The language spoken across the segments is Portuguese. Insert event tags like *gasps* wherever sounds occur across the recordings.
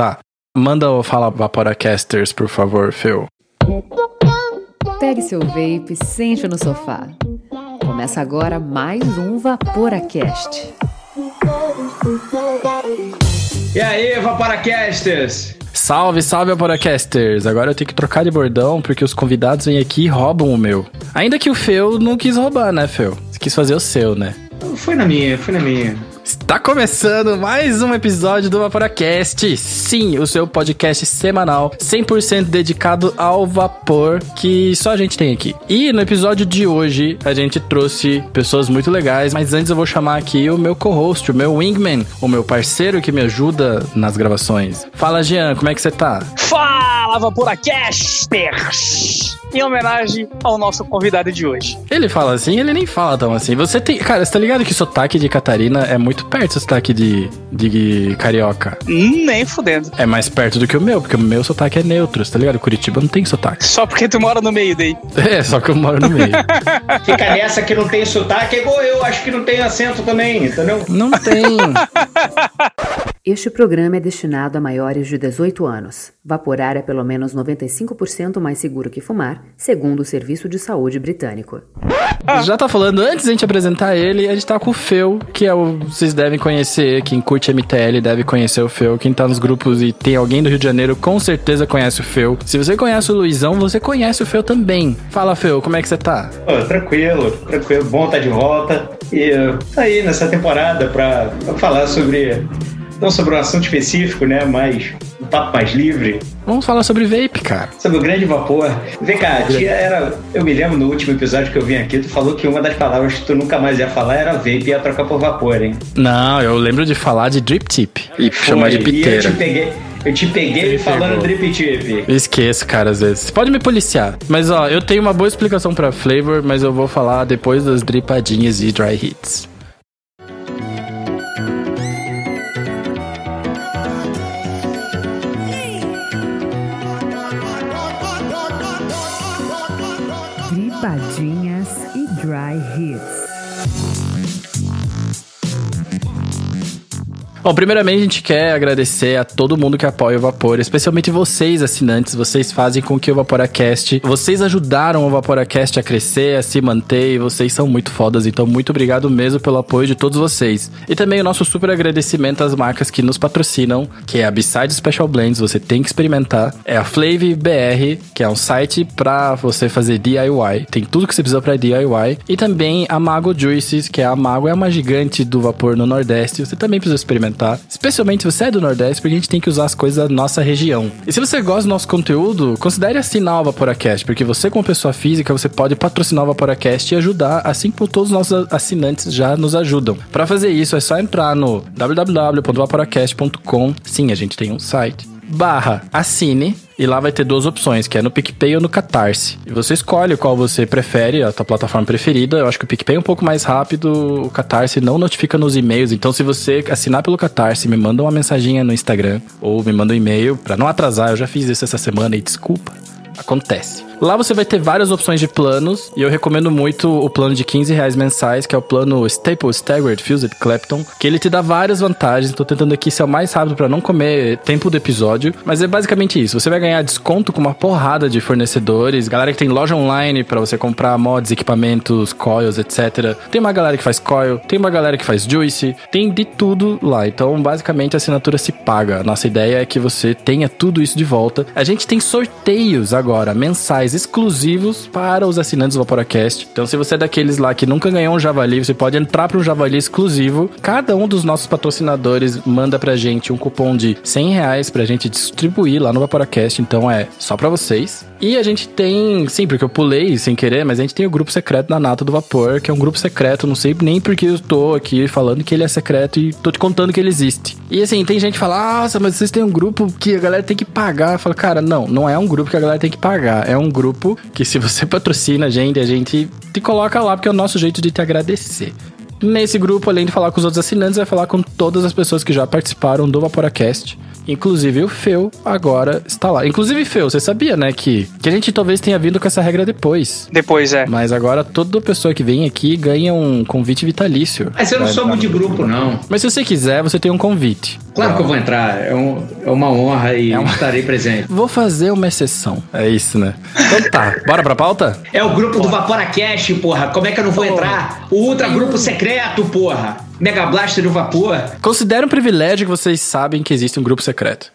Tá. Manda o Fala Vaporacasters, por favor, Phil. Pegue seu vape, sente no sofá. Começa agora mais um Vaporacast. E aí, Vaporacasters? Salve, salve, Vaporacasters! Agora eu tenho que trocar de bordão porque os convidados vêm aqui e roubam o meu. Ainda que o Feu não quis roubar, né, Feu? Você quis fazer o seu, né? Foi na minha, foi na minha. Está começando mais um episódio do Vaporacast. Sim, o seu podcast semanal 100% dedicado ao vapor que só a gente tem aqui. E no episódio de hoje a gente trouxe pessoas muito legais, mas antes eu vou chamar aqui o meu co-host, o meu wingman, o meu parceiro que me ajuda nas gravações. Fala, Jean, como é que você tá? Fala, Vaporacasters! Em homenagem ao nosso convidado de hoje. Ele fala assim, ele nem fala tão assim. Você tem. Cara, você tá ligado que o sotaque de Catarina é muito perto do sotaque de, de carioca? Nem fudendo. É mais perto do que o meu, porque o meu sotaque é neutro, você tá ligado? Curitiba não tem sotaque. Só porque tu mora no meio daí. *laughs* É, só que eu moro no meio. *laughs* Fica nessa que não tem sotaque, é igual eu, acho que não tem acento também, entendeu? Não tem. *laughs* Este programa é destinado a maiores de 18 anos. Vaporar é pelo menos 95% mais seguro que fumar, segundo o Serviço de Saúde Britânico. Já tá falando, antes de a gente apresentar ele, a gente tá com o Feu, que é o. Vocês devem conhecer, quem curte MTL deve conhecer o Feu. Quem tá nos grupos e tem alguém do Rio de Janeiro, com certeza conhece o Feu. Se você conhece o Luizão, você conhece o Feu também. Fala, Feu, como é que você tá? tranquilo, tranquilo, bom tá de volta. E tá aí nessa temporada pra, pra falar sobre não sobre um assunto específico, né? Mas um papo mais livre. Vamos falar sobre vape, cara. Sobre o grande vapor. Vem cá, tia era. Eu me lembro no último episódio que eu vim aqui, tu falou que uma das palavras que tu nunca mais ia falar era vape e ia trocar por vapor, hein? Não, eu lembro de falar de drip tip. E Foi, chamar de piteira. E eu te peguei. Eu te peguei falando drip tip. Esqueço, cara, às vezes. Você pode me policiar. Mas, ó, eu tenho uma boa explicação pra flavor, mas eu vou falar depois das dripadinhas e dry hits. E Dry Hits. Bom, primeiramente a gente quer agradecer a todo mundo que apoia o Vapor, especialmente vocês, assinantes. Vocês fazem com que o Vaporacast. Vocês ajudaram o Vaporacast a crescer, a se manter, e vocês são muito fodas. Então, muito obrigado mesmo pelo apoio de todos vocês. E também o nosso super agradecimento às marcas que nos patrocinam, que é a Beside Special Blends, você tem que experimentar. É a Flav BR, que é um site pra você fazer DIY. Tem tudo que você precisa pra DIY. E também a Mago Juices, que é a Mago, é uma gigante do vapor no Nordeste. Você também precisa experimentar tá? Especialmente se você é do Nordeste, porque a gente tem que usar as coisas da nossa região. E se você gosta do nosso conteúdo, considere assinar o Vaporacast, porque você, como pessoa física, você pode patrocinar o Vaporacast e ajudar, assim como todos os nossos assinantes já nos ajudam. Para fazer isso, é só entrar no www.vaporacast.com. Sim, a gente tem um site. Barra assine e lá vai ter duas opções, que é no PicPay ou no Catarse. E você escolhe qual você prefere, a tua plataforma preferida. Eu acho que o PicPay é um pouco mais rápido, o Catarse não notifica nos e-mails. Então, se você assinar pelo Catarse, me manda uma mensaginha no Instagram ou me manda um e-mail para não atrasar. Eu já fiz isso essa semana e desculpa. Acontece. Lá você vai ter várias opções de planos e eu recomendo muito o plano de 15 reais mensais, que é o plano Staple Staggered Fused Clapton, que ele te dá várias vantagens. Tô tentando aqui ser o mais rápido para não comer tempo do episódio, mas é basicamente isso. Você vai ganhar desconto com uma porrada de fornecedores, galera que tem loja online para você comprar mods, equipamentos, coils, etc. Tem uma galera que faz coil, tem uma galera que faz juice, tem de tudo lá. Então, basicamente a assinatura se paga. Nossa ideia é que você tenha tudo isso de volta. A gente tem sorteios agora mensais exclusivos para os assinantes do Vaporacast. Então, se você é daqueles lá que nunca ganhou um Javali, você pode entrar para um Javali exclusivo. Cada um dos nossos patrocinadores manda pra gente um cupom de 100 reais pra gente distribuir lá no Vaporacast. Então, é só para vocês. E a gente tem, sim, porque eu pulei sem querer, mas a gente tem o grupo secreto da Nata do Vapor, que é um grupo secreto, não sei nem porque eu tô aqui falando que ele é secreto e tô te contando que ele existe. E assim, tem gente que fala, nossa, mas vocês têm um grupo que a galera tem que pagar. Fala, cara, não, não é um grupo que a galera tem que pagar. É um grupo que se você *laughs* patrocina a gente, a gente te coloca lá, porque é o nosso jeito de te agradecer. Nesse grupo, além de falar com os outros assinantes, vai falar com todas as pessoas que já participaram do Vaporacast. Inclusive o Feu agora está lá. Inclusive, Feu, você sabia, né, que, que a gente talvez tenha vindo com essa regra depois. Depois, é. Mas agora toda pessoa que vem aqui ganha um convite vitalício. Mas eu não sou muito de grupo, não. Mas se você quiser, você tem um convite. Claro que eu vou entrar, é, um- é uma honra e É uma- estarei presente. Vou fazer uma exceção. É isso, né? Então tá, bora pra pauta? É o grupo do Vaporacast, porra. Como é que eu não vou entrar? O ultra grupo secreto, porra. Mega Blaster do Vapor. Considera um privilégio que vocês sabem que existe um grupo secreto.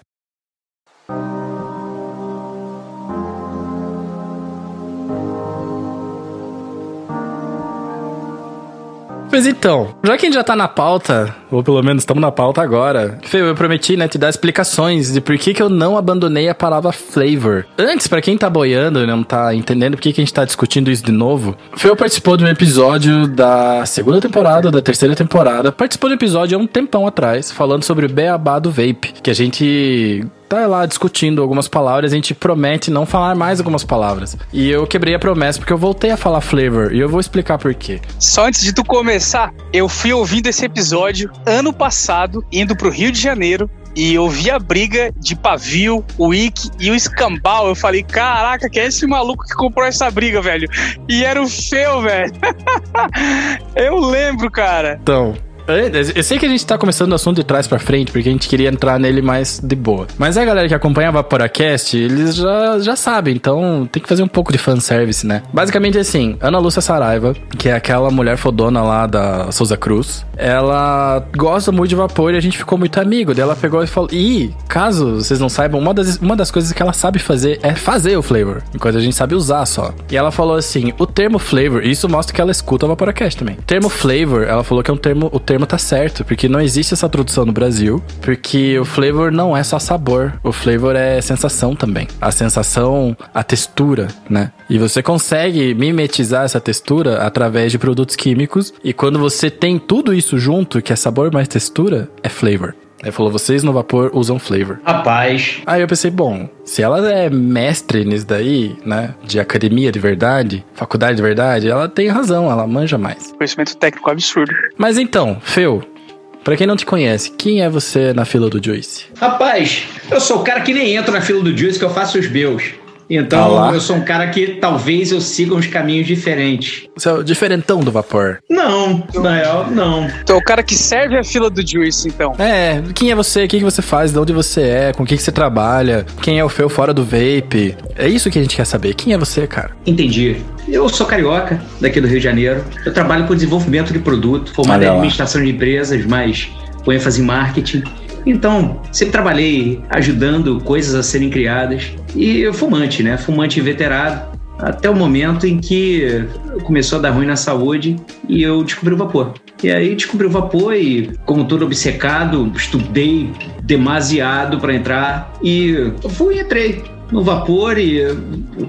Pois então, já que a gente já tá na pauta, ou pelo menos estamos na pauta agora, Fê, eu prometi, né, te dar explicações de por que, que eu não abandonei a palavra flavor. Antes, pra quem tá boiando e não tá entendendo por que, que a gente tá discutindo isso de novo, Fê participou de um episódio da segunda temporada, da terceira temporada, participou de um episódio há um tempão atrás, falando sobre o beabá do vape, que a gente tá lá discutindo algumas palavras, a gente promete não falar mais algumas palavras. E eu quebrei a promessa porque eu voltei a falar flavor, e eu vou explicar por quê. Só antes de tu começar, eu fui ouvindo esse episódio ano passado, indo pro Rio de Janeiro. E eu vi a briga de Pavio, o Ick e o Escambau. Eu falei, caraca, que é esse maluco que comprou essa briga, velho? E era o Feu, velho. *laughs* eu lembro, cara. Então, eu sei que a gente tá começando o assunto de trás pra frente, porque a gente queria entrar nele mais de boa. Mas a galera que acompanha a Vaporacast, eles já, já sabem, então tem que fazer um pouco de fanservice, né? Basicamente assim, Ana Lúcia Saraiva, que é aquela mulher fodona lá da Souza Cruz, ela gosta muito de vapor e a gente ficou muito amigo. Daí ela pegou e falou: E, caso vocês não saibam, uma das, uma das coisas que ela sabe fazer é fazer o flavor, enquanto a gente sabe usar só. E ela falou assim: o termo flavor, isso mostra que ela escuta o Vaporacast também. O termo flavor, ela falou que é um termo, o termo tá certo, porque não existe essa tradução no Brasil, porque o flavor não é só sabor, o flavor é sensação também. A sensação, a textura, né? E você consegue mimetizar essa textura através de produtos químicos, e quando você tem tudo isso junto, que é sabor mais textura, é flavor. Aí falou, vocês no vapor usam flavor. Rapaz, Aí eu pensei, bom, se ela é mestre nisso daí, né, de academia de verdade, faculdade de verdade, ela tem razão, ela manja mais. Conhecimento técnico absurdo. Mas então, Feu, pra quem não te conhece, quem é você na fila do Juice? rapaz, eu sou o cara que nem entra na fila do Juice que eu faço os meus. Então, lá. eu sou um cara que talvez eu siga uns caminhos diferentes. Você é o diferentão do vapor. Não, na real, não. Então, o cara que serve a fila do Juice, então. É, quem é você, o que, que você faz, de onde você é, com o que, que você trabalha, quem é o Feu fora do vape. É isso que a gente quer saber. Quem é você, cara? Entendi. Eu sou carioca, daqui do Rio de Janeiro. Eu trabalho com desenvolvimento de produto, formado em administração de empresas, mas com ênfase em marketing. Então, sempre trabalhei ajudando coisas a serem criadas. E fumante, né? Fumante inveterado. Até o momento em que começou a dar ruim na saúde e eu descobri o vapor. E aí descobri o vapor e, como todo obcecado, estudei demasiado para entrar e fui e entrei no vapor e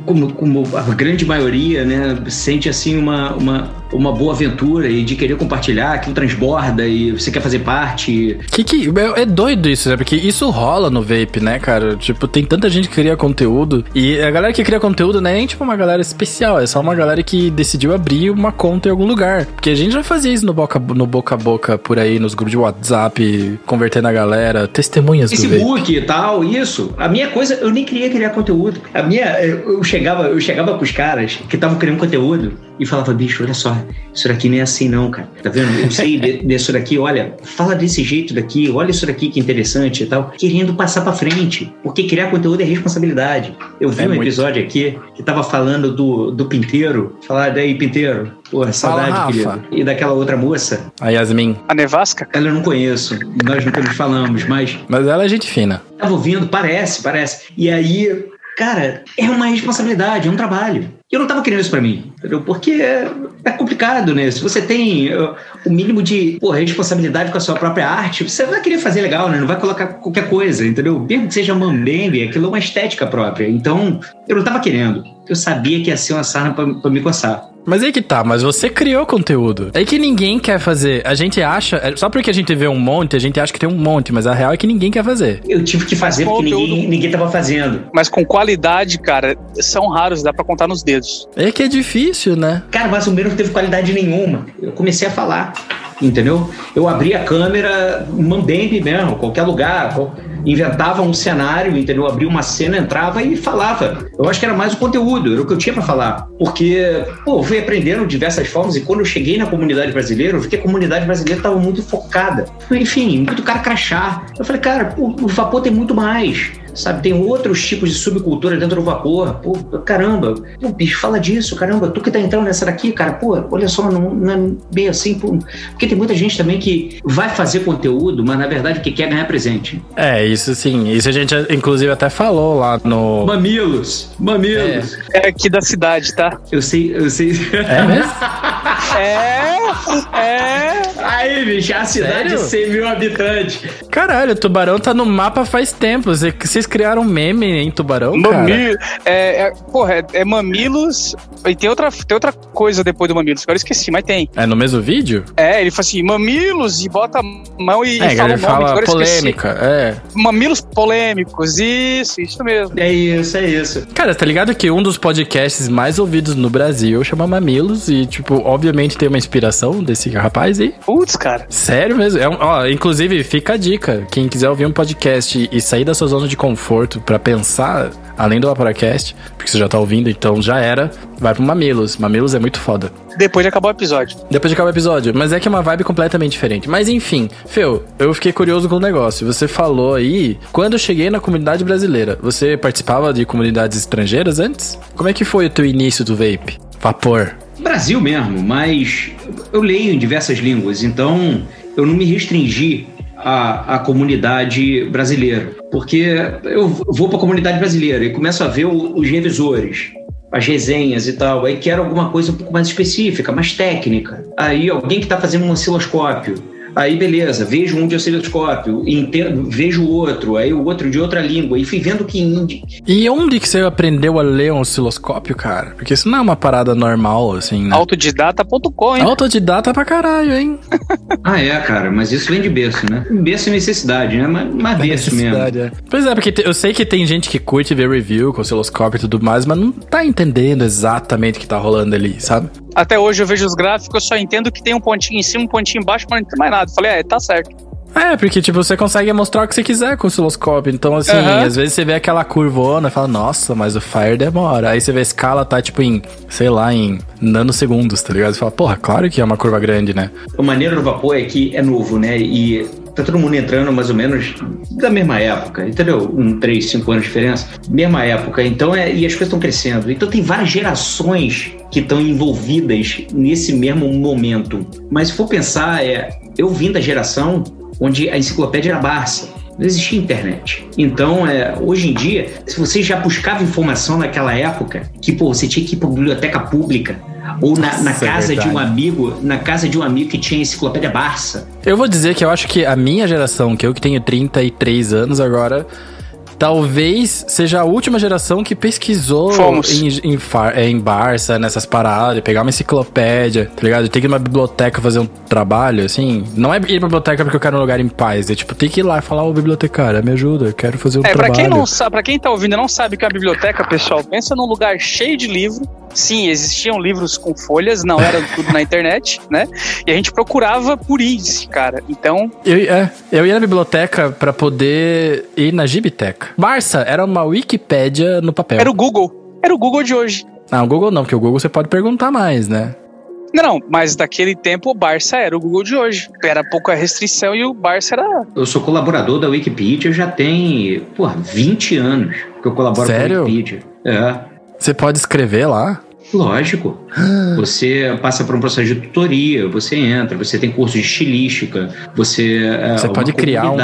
como, como a grande maioria, né, sente assim uma, uma, uma boa aventura e de querer compartilhar, aquilo transborda e você quer fazer parte. Que que é, é doido isso, né? Porque isso rola no vape, né, cara? Tipo, tem tanta gente que cria conteúdo e a galera que cria conteúdo não é nem tipo uma galera especial, é só uma galera que decidiu abrir uma conta em algum lugar. Porque a gente já fazia isso no boca, no boca a boca por aí, nos grupos de WhatsApp, convertendo a galera, testemunhas do vape. Facebook e tal, isso. A minha coisa, eu nem queria criar conteúdo. A minha, eu chegava, eu chegava pros caras que estavam criando conteúdo e falava, bicho, olha só, isso daqui não é assim não, cara. Tá vendo? Eu sei *laughs* disso daqui, olha, fala desse jeito daqui, olha isso daqui que interessante e tal. Querendo passar pra frente. Porque criar conteúdo é responsabilidade. Eu vi É um muito. episódio aqui que tava falando do, do Pinteiro. Falar daí, Pinteiro. Porra, saudade, Rafa. querido. E daquela outra moça. A Yasmin. A Nevasca? Ela eu não conheço. Nós nunca nos falamos, mas Mas ela é gente fina. Tava ouvindo, parece, parece. E aí, cara, é uma responsabilidade, é um trabalho. Eu não tava querendo isso pra mim, entendeu? Porque é, é complicado, né? Se você tem uh, o mínimo de responsabilidade com a sua própria arte, você vai querer fazer legal, né? Não vai colocar qualquer coisa, entendeu? Mesmo que seja mambembe, aquilo é uma estética própria. Então, eu não tava querendo. Eu sabia que ia ser uma sarna pra me coçar. Mas aí que tá, mas você criou conteúdo. É que ninguém quer fazer. A gente acha. é, Só porque a gente vê um monte, a gente acha que tem um monte, mas a real é que ninguém quer fazer. Eu tive que fazer porque Conteúdo. ninguém, ninguém tava fazendo. Mas com qualidade, cara, são raros, dá pra contar nos dedos. É que é difícil, né? Cara, mas o meu não teve qualidade nenhuma. Eu comecei a falar, entendeu? Eu abri a câmera, mambembe mesmo, qualquer lugar. qual- inventava um cenário, entendeu? Abria uma cena, entrava e falava. Eu acho que era mais o conteúdo, era o que eu tinha para falar. Porque, pô, eu fui aprendendo de diversas formas e quando eu cheguei na comunidade brasileira, eu vi que a comunidade brasileira estava muito focada. Enfim, muito cara crachá. Eu falei, cara, pô, o vapor tem muito mais sabe? Tem outros tipos de subcultura dentro do vapor. Pô, caramba, pô, bicho, fala disso, caramba, tu que tá entrando nessa daqui, cara, pô, olha só, não, não é bem assim, pô. Porque tem muita gente também que vai fazer conteúdo, mas na verdade que quer ganhar presente. É, isso sim. Isso a gente, inclusive, até falou lá no. Mamilos! Mamilos! É, é aqui da cidade, tá? Eu sei, eu sei. É mesmo? *laughs* é, é. Aí, bicho, é a cidade de 100 mil habitantes. Caralho, o tubarão tá no mapa faz tempo. Vocês criaram meme em tubarão, Mamilo, cara? É, é, porra, é, é, mamilos. E tem outra, tem outra coisa depois do mamilos, agora eu esqueci, mas tem. É no mesmo vídeo? É, ele fala assim, mamilos, e bota a mão e, é, e fala ele o nome, fala polêmica, é. Mamilos polêmicos, isso, isso mesmo. É isso, é isso. Cara, tá ligado que um dos podcasts mais ouvidos no Brasil chama Mamilos e, tipo, obviamente tem uma inspiração desse rapaz aí. Putz, cara. Sério mesmo. É um, ó, inclusive, fica a dica. Quem quiser ouvir um podcast e sair da sua zona de conforto para pensar além do Vaporacast, porque você já tá ouvindo, então já era, vai pro Mamilos. Mamilos é muito foda. Depois de acabar o episódio. Depois de acabar o episódio. Mas é que é uma vibe completamente diferente. Mas enfim, Feu, eu fiquei curioso com o negócio. Você falou aí, quando eu cheguei na comunidade brasileira, você participava de comunidades estrangeiras antes? Como é que foi o teu início do vape? Vapor. Brasil mesmo, mas eu leio em diversas línguas, então eu não me restringi à, à comunidade brasileira, porque eu vou para a comunidade brasileira e começo a ver os revisores, as resenhas e tal, aí quero alguma coisa um pouco mais específica, mais técnica. Aí alguém que está fazendo um osciloscópio, Aí, beleza, vejo um de osciloscópio, entendo, vejo outro, aí o outro de outra língua, e fui vendo que. E onde que você aprendeu a ler um osciloscópio, cara? Porque isso não é uma parada normal, assim, né? Autodidata.com, hein? Autodidata pra caralho, hein? *laughs* ah, é, cara, mas isso vem de berço, né? Berço é necessidade, né? Mas, mas é berço mesmo. É. Pois é, porque eu sei que tem gente que curte ver review com osciloscópio e tudo mais, mas não tá entendendo exatamente o que tá rolando ali, sabe? Até hoje eu vejo os gráficos, eu só entendo que tem um pontinho em cima, um pontinho embaixo, mas não tem mais nada. Falei, é, tá certo. É, porque, tipo, você consegue mostrar o que você quiser com o osciloscópio. Então, assim, uhum. às vezes você vê aquela curvona e fala, nossa, mas o Fire demora. Aí você vê a escala tá, tipo, em, sei lá, em nanosegundos, tá ligado? Você fala, porra, claro que é uma curva grande, né? O maneiro do vapor é que é novo, né? E tá todo mundo entrando mais ou menos da mesma época, entendeu? Um, três, cinco anos de diferença. Mesma época. Então, é, e as coisas estão crescendo. Então, tem várias gerações que estão envolvidas nesse mesmo momento. Mas se for pensar, é, eu vim da geração onde a enciclopédia era Barça. Não existia internet. Então, é, hoje em dia, se você já buscava informação naquela época, que pô, você tinha que ir para biblioteca pública, ou na, na é casa é de um amigo, na casa de um amigo que tinha enciclopédia Barça. Eu vou dizer que eu acho que a minha geração, que eu que tenho 33 anos agora, talvez seja a última geração que pesquisou em, em, é, em, Barça, nessas paradas, pegar uma enciclopédia, tá ligado? Tem que ir numa biblioteca fazer um trabalho, assim. Não é ir pra biblioteca porque eu quero um lugar em paz. É tipo, tem que ir lá e falar, ô bibliotecária, me ajuda, eu quero fazer um é, trabalho. É, pra quem não sabe, pra quem tá ouvindo e não sabe o que é a biblioteca, pessoal, pensa num lugar cheio de livro. Sim, existiam livros com folhas, não era *laughs* tudo na internet, né? E a gente procurava por índice, cara. Então. Eu, é, eu ia na biblioteca para poder ir na Gibiteca. Barça era uma Wikipédia no papel. Era o Google. Era o Google de hoje. Não, o Google não, porque o Google você pode perguntar mais, né? Não, mas daquele tempo o Barça era o Google de hoje. Era pouca restrição e o Barça era. Eu sou colaborador da Wikipedia já tem, pô, 20 anos que eu colaboro Sério? com a Wikipedia. É. Você pode escrever lá? Lógico. Você passa por um processo de tutoria, você entra, você tem curso de estilística, você. É, você pode criar um.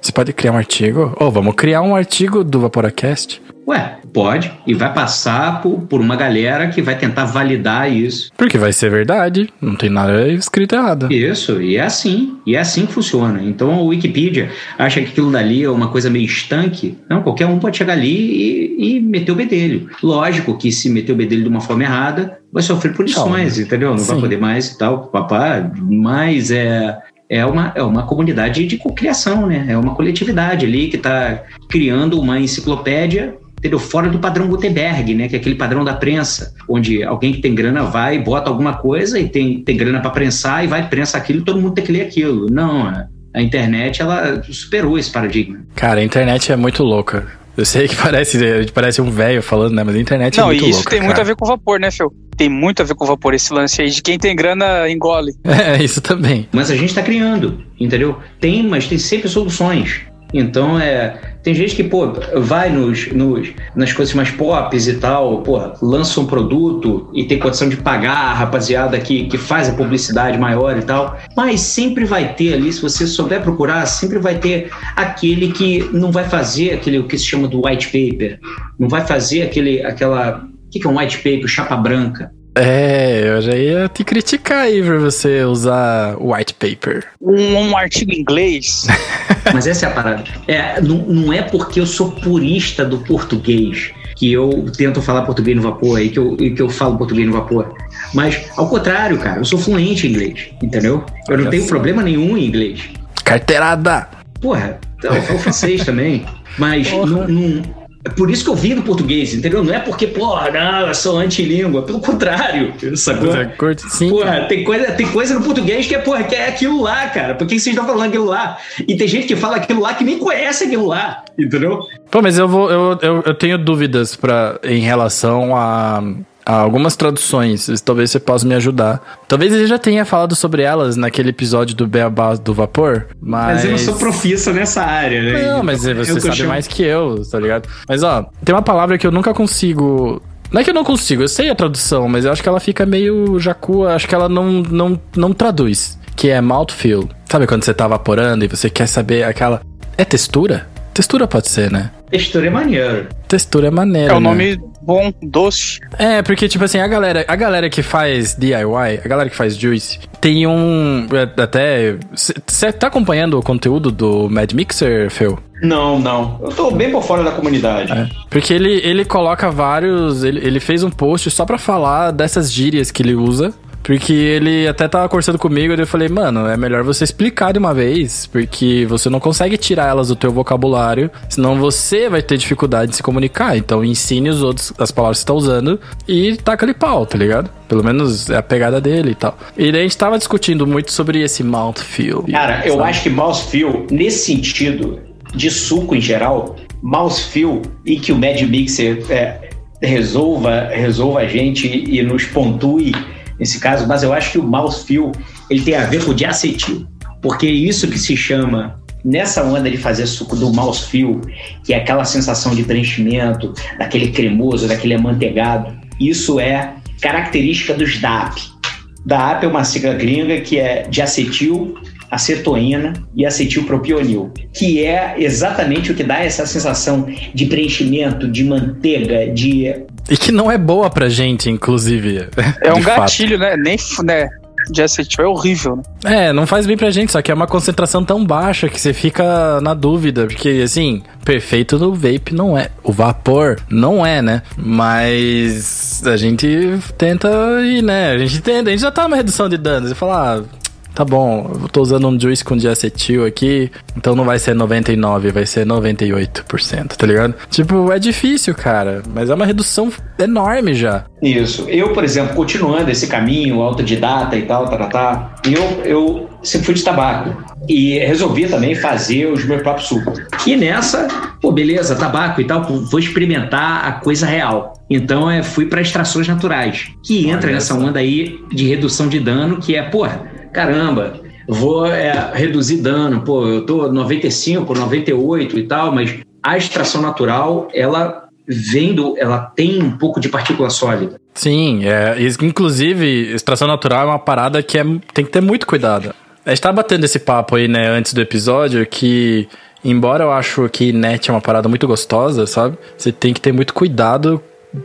Você pode criar um artigo? Ou oh, vamos criar um artigo do Vaporacast? Ué, pode. E vai passar por, por uma galera que vai tentar validar isso. Porque vai ser verdade. Não tem nada escrito errado. Isso, e é assim. E é assim que funciona. Então a Wikipedia acha que aquilo dali é uma coisa meio estanque. Não, qualquer um pode chegar ali e, e meter o bedelho. Lógico que se meter o bedelho de uma forma errada, vai sofrer punições, Calma. entendeu? Não Sim. vai poder mais e tal, papá. Mas é, é uma, é uma comunidade de cocriação, né? É uma coletividade ali que está criando uma enciclopédia entendeu? Fora do padrão Gutenberg, né? Que é aquele padrão da prensa, onde alguém que tem grana vai, bota alguma coisa e tem, tem grana para prensar e vai prensa aquilo e todo mundo tem que ler aquilo. Não, é, A internet, ela superou esse paradigma. Cara, a internet é muito louca. Eu sei que parece, parece um velho falando, né? Mas a internet é Não, muito e isso louca, tem muito cara. a ver com vapor, né, Phil? Tem muito a ver com vapor esse lance aí de quem tem grana engole. *laughs* É, isso também. Mas a gente está criando, entendeu? Tem, mas tem sempre soluções. Então, é, tem gente que, pô, vai nos, nos, nas coisas mais pop e tal, pô, lança um produto e tem condição de pagar a rapaziada que, que faz a publicidade maior e tal. Mas sempre vai ter ali, se você souber procurar, sempre vai ter aquele que não vai fazer aquele o que se chama do white paper. Não vai fazer aquele, aquela. O que que é um white paper? Chapa branca. É, eu já ia te criticar aí pra você usar white paper. Um, um artigo em inglês. *laughs* Mas essa é a parada. É, não, não é porque eu sou purista do português que eu tento falar português no vapor e que eu, e que eu falo português no vapor. Mas, ao contrário, cara, eu sou fluente em inglês, entendeu? Eu não Olha tenho problema nenhum em inglês. Carteirada! Porra, então, eu falo francês também. Mas não- É por isso que eu vim do português, entendeu? Não é porque, porra, não, eu sou antilíngua. Pelo contrário, sacou? Curte? Sim. Porra, tem coisa, tem coisa no português que é, porra, que é aquilo lá, cara. Por que vocês estão falando aquilo lá? E tem gente que fala aquilo lá que nem conhece aquilo lá, entendeu? Pô, mas eu vou. Eu, eu, eu tenho dúvidas pra, em relação a algumas traduções. Talvez você possa me ajudar. Talvez ele já tenha falado sobre elas naquele episódio do Beabá do Vapor. Mas. Mas eu não sou profissa nessa área, né? Não, mas você o que eu sabe chamo- mais que eu, tá ligado? Mas ó, tem uma palavra que eu nunca consigo. Não é que eu não consigo, eu sei a tradução, mas eu acho que ela fica meio jacua, acho que ela não, não, não traduz. Que é mouthfeel. Sabe quando você tá vaporando e você quer saber aquela. É textura? Textura pode ser, né? Textura é maneiro. Textura é maneira. É o né? Bom, doce. É, porque, tipo assim, a galera, a galera que faz DIY, a galera que faz Juice, tem um. é, Até. Você tá acompanhando o conteúdo do Mad Mixer, Phil? Não, não. Eu tô bem por fora da comunidade. É. Porque ele, ele coloca vários. Ele, ele fez um post só pra falar dessas gírias que ele usa. Porque ele até tava conversando comigo e eu falei, mano, é melhor você explicar de uma vez, porque você não consegue tirar elas do teu vocabulário, senão você vai ter dificuldade de se comunicar. Então ensine os outros as palavras que você tá usando e taca ali pau, tá ligado? Pelo menos é a pegada dele e tal. E daí a gente tava discutindo muito sobre esse mouthfeel. Cara, eu sabe? acho que mouthfeel, nesse sentido, de suco em geral, mouthfeel e que o Mad Mixer é, resolva, resolva a gente e nos pontue nesse caso, mas eu acho que o mouthfeel ele tem a ver com o diacetil, porque isso que se chama nessa onda de fazer suco do mouthfeel, que é aquela sensação de preenchimento, daquele cremoso, daquele amanteigado, isso é característica dos DAP. DAP é uma sigla gringa que é diacetil, acetoína e acetilpropionil, que é exatamente o que dá essa sensação de preenchimento, de manteiga, de E que não é boa pra gente, inclusive. É um fato. gatilho, né? Nem né? De acetil é horrível, né? É, não faz bem pra gente, só que é uma concentração tão baixa que você fica na dúvida. Porque, assim, perfeito no vape não é. O vapor não é, né? Mas a gente tenta ir, né? A gente tenta, a gente já tá numa redução de danos. Você fala, ah, tá bom, eu tô usando um juice com diacetil aqui, então não vai ser 99, vai ser 98%, tá ligado? Tipo, é difícil, cara, mas é uma redução enorme já. Isso. Eu, por exemplo, continuando esse caminho autodidata e tal, tá, tá, tá, eu, eu sempre fui de tabaco. E resolvi também fazer os meus próprios sucos. E nessa, pô, beleza, tabaco e tal, vou experimentar a coisa real. Então, é, fui para extrações naturais, que entra Olha nessa onda aí de redução de dano, que é, porra, caramba, vou é, reduzir dano, pô, eu tô 95, 98 e tal, mas a extração natural, ela vendo, ela tem um pouco de partícula sólida. Sim, é, inclusive, extração natural é uma parada que é, tem que ter muito cuidado. A gente tá batendo esse papo aí, né, antes do episódio, que, embora eu acho que net é uma parada muito gostosa, sabe? Você tem que ter muito cuidado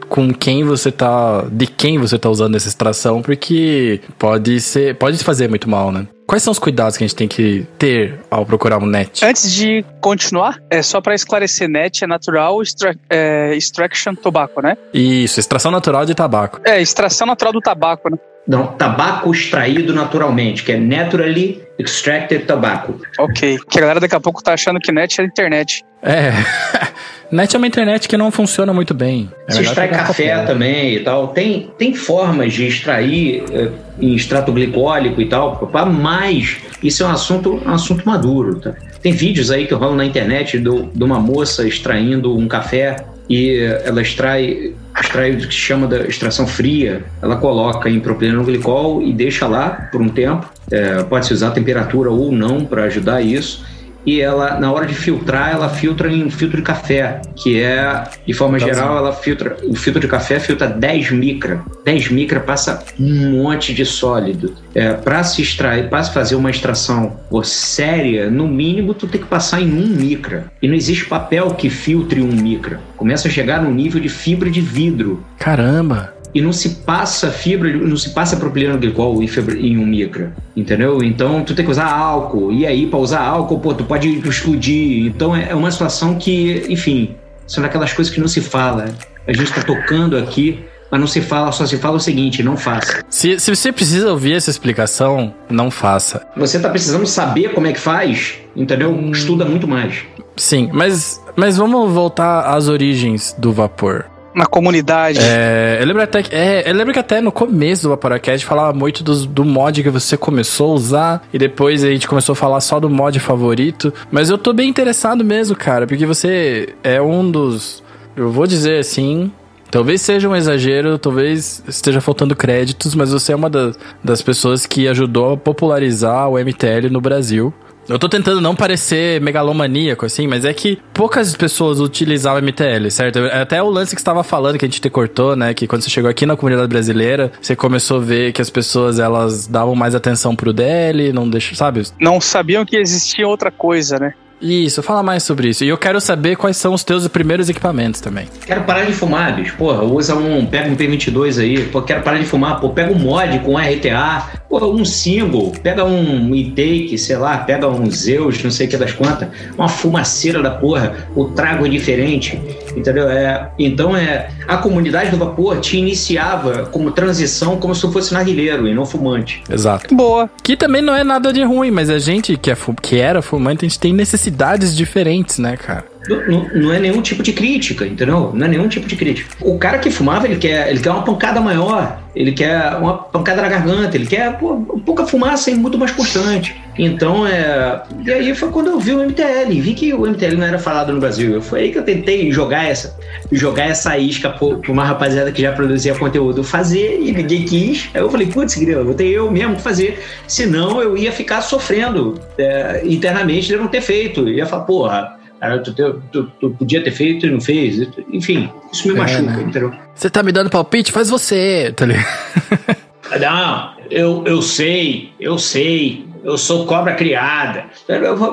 com quem você tá. de quem você tá usando essa extração, porque pode ser. pode fazer muito mal, né? Quais são os cuidados que a gente tem que ter ao procurar um net? Antes de continuar, é só pra esclarecer, net é natural extra- é, extraction tobacco, né? Isso, extração natural de tabaco. É, extração natural do tabaco, né? Não, tabaco extraído naturalmente, que é naturally extracted tobacco. Ok. Que a galera daqui a pouco tá achando que net é internet. É. *laughs* Net é uma internet que não funciona muito bem. É Se extrai café papel. também e tal. Tem, tem formas de extrair eh, em extrato glicólico e tal, mas isso é um assunto, um assunto maduro. Tá? Tem vídeos aí que rolam na internet do, de uma moça extraindo um café e ela extrai, extrai o que se chama da extração fria. Ela coloca em propilenoglicol e deixa lá por um tempo. Eh, Pode-se usar temperatura ou não para ajudar isso e ela, na hora de filtrar, ela filtra em um filtro de café, que é, de forma Tá geral, ela filtra, o filtro de café filtra 10 micra. 10 micra passa um monte de sólido. É, para se extrair, para se fazer uma extração pô, séria, no mínimo tu tem que passar em um micra. E não existe papel que filtre um micra. Começa a chegar no nível de fibra de vidro Caramba! E não se passa fibra, não se passa propilenoglicol em, fibra, em um micra, entendeu? Então tu tem que usar álcool, e aí para usar álcool, pô, tu pode explodir. Então é é uma situação que, enfim, são daquelas coisas que não se fala. A gente tá tocando aqui, mas não se fala, só se fala o seguinte, não faça. Se, se você precisa ouvir essa explicação, não faça. Você tá precisando saber como é que faz, entendeu? Estuda muito mais. Sim, mas, mas vamos voltar às origens do vapor. Na comunidade. É, eu lembro até que, é, eu lembro que até no começo do Vaporacast falava muito dos- do mod que você começou a usar e depois a gente começou a falar só do mod favorito. Mas eu tô bem interessado mesmo, cara, porque você é um dos, eu vou dizer assim, Talvez seja um exagero, talvez esteja faltando créditos, mas você é uma das, das pessoas que ajudou a popularizar o MTL no Brasil. Eu tô tentando não parecer megalomaníaco, assim, mas é que poucas pessoas utilizavam MTL, certo? Até o lance que estava falando, que a gente te cortou, né? Que quando você chegou aqui na comunidade brasileira, você começou a ver que as pessoas, elas davam mais atenção pro DL, não deixam, sabe? Não sabiam que existia outra coisa, né? Isso, fala mais sobre isso. E eu quero saber quais são os teus primeiros equipamentos também. Quero parar de fumar, bicho. Porra, usa um. Pega um P22 aí. Pô, quero parar de fumar. Pô, pega um mod com RTA. Pô, um single. Pega um intake, sei lá. Pega um Zeus, não sei o que das quantas. Uma fumaceira da porra. O trago é diferente. Entendeu? É, então é. A comunidade do vapor te iniciava como transição como se tu fosse narguilheiro e não fumante. Exato. Boa. Que também não é nada de ruim, mas a gente que, é fu- que era fumante, a gente tem necessidades diferentes, né, cara? Não, não- é nenhum tipo de crítica, entendeu? Não é nenhum tipo de crítica. O cara que fumava, ele quer, ele quer uma pancada maior, ele quer uma pancada na garganta, ele quer pô, pouca fumaça e muito mais constante. Então, é. E aí foi quando eu vi o MTL, vi que o MTL não era falado no Brasil. Foi aí que eu tentei jogar essa, jogar essa isca pra uma rapaziada que já produzia conteúdo fazer e ninguém quis. Aí eu falei, putz, grilo, vou ter eu mesmo que fazer. Senão eu ia ficar sofrendo é, internamente de não ter feito. Eu ia falar, porra. Cara, tu, tu- tu podia ter feito e não fez. Enfim, isso me É, machuca, né? entendeu? Você tá me dando palpite? Faz você, tá ligado? *laughs* Não, eu, eu sei, eu sei. Eu sou cobra criada.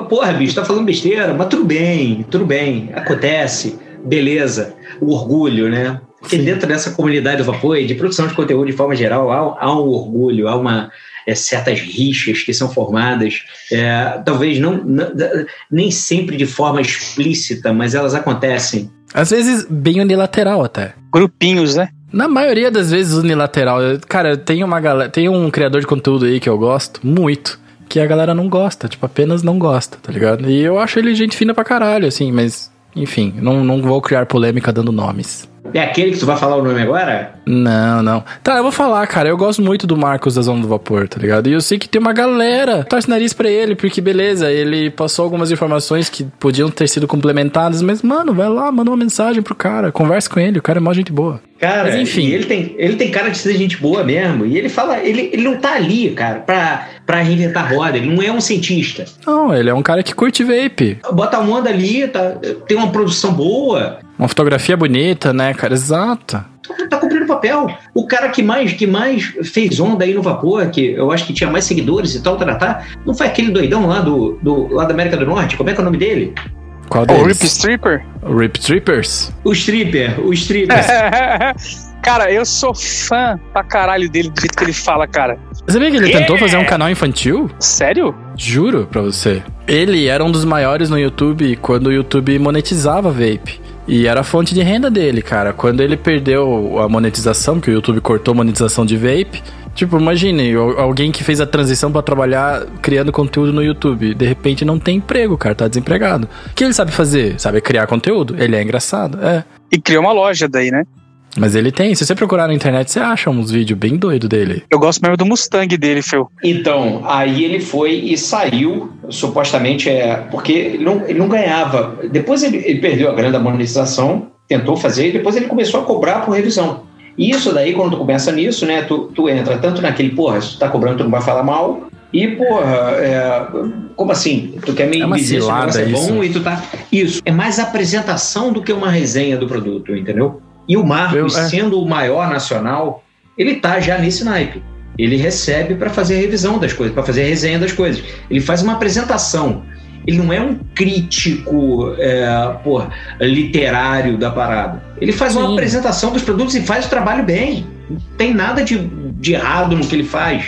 Porra, bicho, tá falando besteira, mas tudo bem, tudo bem. Acontece, beleza. O orgulho, né? Porque Sim. dentro dessa comunidade do vapor e de produção de conteúdo de forma geral, há, há um orgulho, há uma. É, certas rixas que são formadas, é, talvez não, não- nem sempre de forma explícita, mas elas acontecem. Às vezes bem unilateral até. Grupinhos, né? Na maioria das vezes unilateral. Cara, tem uma galera, tem um criador de conteúdo aí que eu gosto muito, que a galera não gosta, tipo, apenas não gosta, tá ligado? E eu acho ele gente fina pra caralho, assim, mas enfim, não, não vou criar polêmica dando nomes. É aquele que tu vai falar o nome agora? Não, não. Tá, eu vou falar, cara. Eu gosto muito do Marcos da Zona do Vapor, tá ligado? E eu sei que tem uma galera torce nariz pra ele, porque beleza, ele passou algumas informações que podiam ter sido complementadas, mas, mano, vai lá, manda uma mensagem pro cara, conversa com ele, o cara é mó gente boa. Cara, Mas enfim. ele tem, ele tem cara de ser gente boa mesmo. E ele fala, ele, ele não tá ali, cara, pra, pra reinventar roda. Ele não é um cientista. Não, ele é um cara que curte vape. Bota a onda ali, tá, tem uma produção boa, Uma fotografia bonita, né, cara? Exato. tá, tá cumprindo o papel. O cara que mais, que mais fez onda aí no vapor, que eu acho que tinha mais seguidores e tal, tá, tá, não foi aquele doidão lá do, do lá da América do Norte? Como é que é o nome dele? Qual O deles? Rip Stripper? O Rip Trippers? O stripper, o stripper. *laughs* cara, eu sou fã pra caralho dele, do jeito que ele fala, cara. Você sabia que ele tentou fazer um canal infantil? Sério? Juro pra você. Ele era um dos maiores no YouTube quando o YouTube monetizava vape. E era a fonte de renda dele, cara. Quando ele perdeu a monetização, que o YouTube cortou a monetização de vape, Tipo, imagine al- alguém que fez a transição pra trabalhar criando conteúdo no YouTube. De repente não tem emprego, cara, tá desempregado. O que ele sabe fazer? Sabe criar conteúdo? Ele é engraçado, é. E criou uma loja daí, né? Mas ele tem. Se você procurar na internet, você acha uns vídeos bem doidos dele. Eu gosto mesmo do Mustang dele, Phil. Então, aí ele foi e saiu, supostamente é. Porque ele não, ele não ganhava. Depois ele, ele perdeu a grana da monetização, tentou fazer, e depois ele começou a cobrar por revisão. E isso daí, quando tu começa nisso, né, tu, tu entra tanto naquele, porra, se tu tá cobrando, tu não vai falar mal. E, porra, é, como assim? Tu quer me É uma dizer se o negócio é bom isso. e tu tá. Isso. É mais apresentação do que uma resenha do produto, entendeu? E o Marcos, Eu- é. sendo o maior nacional, ele tá já nesse naipe. Ele recebe para fazer a revisão das coisas, para fazer a resenha das coisas. Ele faz uma apresentação. Ele não é um crítico é, porra, literário da parada. Ele faz uma Sim. apresentação dos produtos e faz o trabalho bem. Não tem nada de, de errado no que ele faz.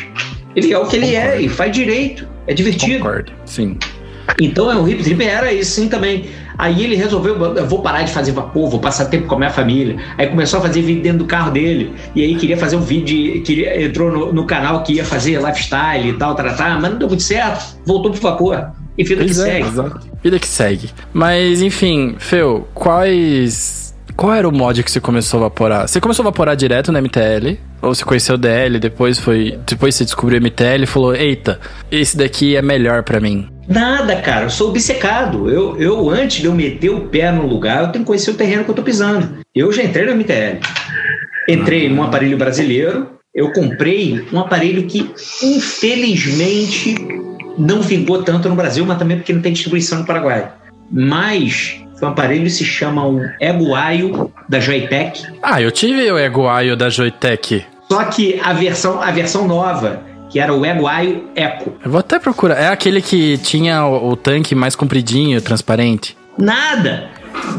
Ele é o que ele é Concordo. e faz direito. É divertido. Concordo. Sim. Então é, o Hip Trip era isso sim também. Aí ele resolveu, eu vou parar de fazer vapor, vou passar tempo com a minha família. Aí começou a fazer vídeo dentro do carro dele. E aí queria fazer um vídeo, queria, entrou no, no canal que ia fazer lifestyle e tal, tratar, mas não deu muito certo. Voltou pro vapor. E vida que Pois é, segue. exato. Vida que segue. Mas, enfim, Feu, quais. Qual era o mod que você começou a vaporar? Você começou a vaporar direto na MTL? Ou você conheceu o DL, depois foi. Depois você descobriu o MTL e falou, eita, esse daqui é melhor pra mim. Nada, cara, eu sou obcecado. Eu, eu, antes de eu meter o pé no lugar, eu tenho que conhecer o terreno que eu tô pisando. Eu já entrei no MTL. Entrei num aparelho brasileiro, eu comprei um aparelho que, infelizmente, não vingou tanto no Brasil, mas também porque não tem distribuição no Paraguai. Mas foi um aparelho que se chama um Eguaio da Joytech. Ah, eu tive o Eguaio da Joytech. Só que a versão, a versão nova, que era o Eguaio Eco. Eu vou até procurar. É aquele que tinha o, o tanque mais compridinho, transparente. Nada.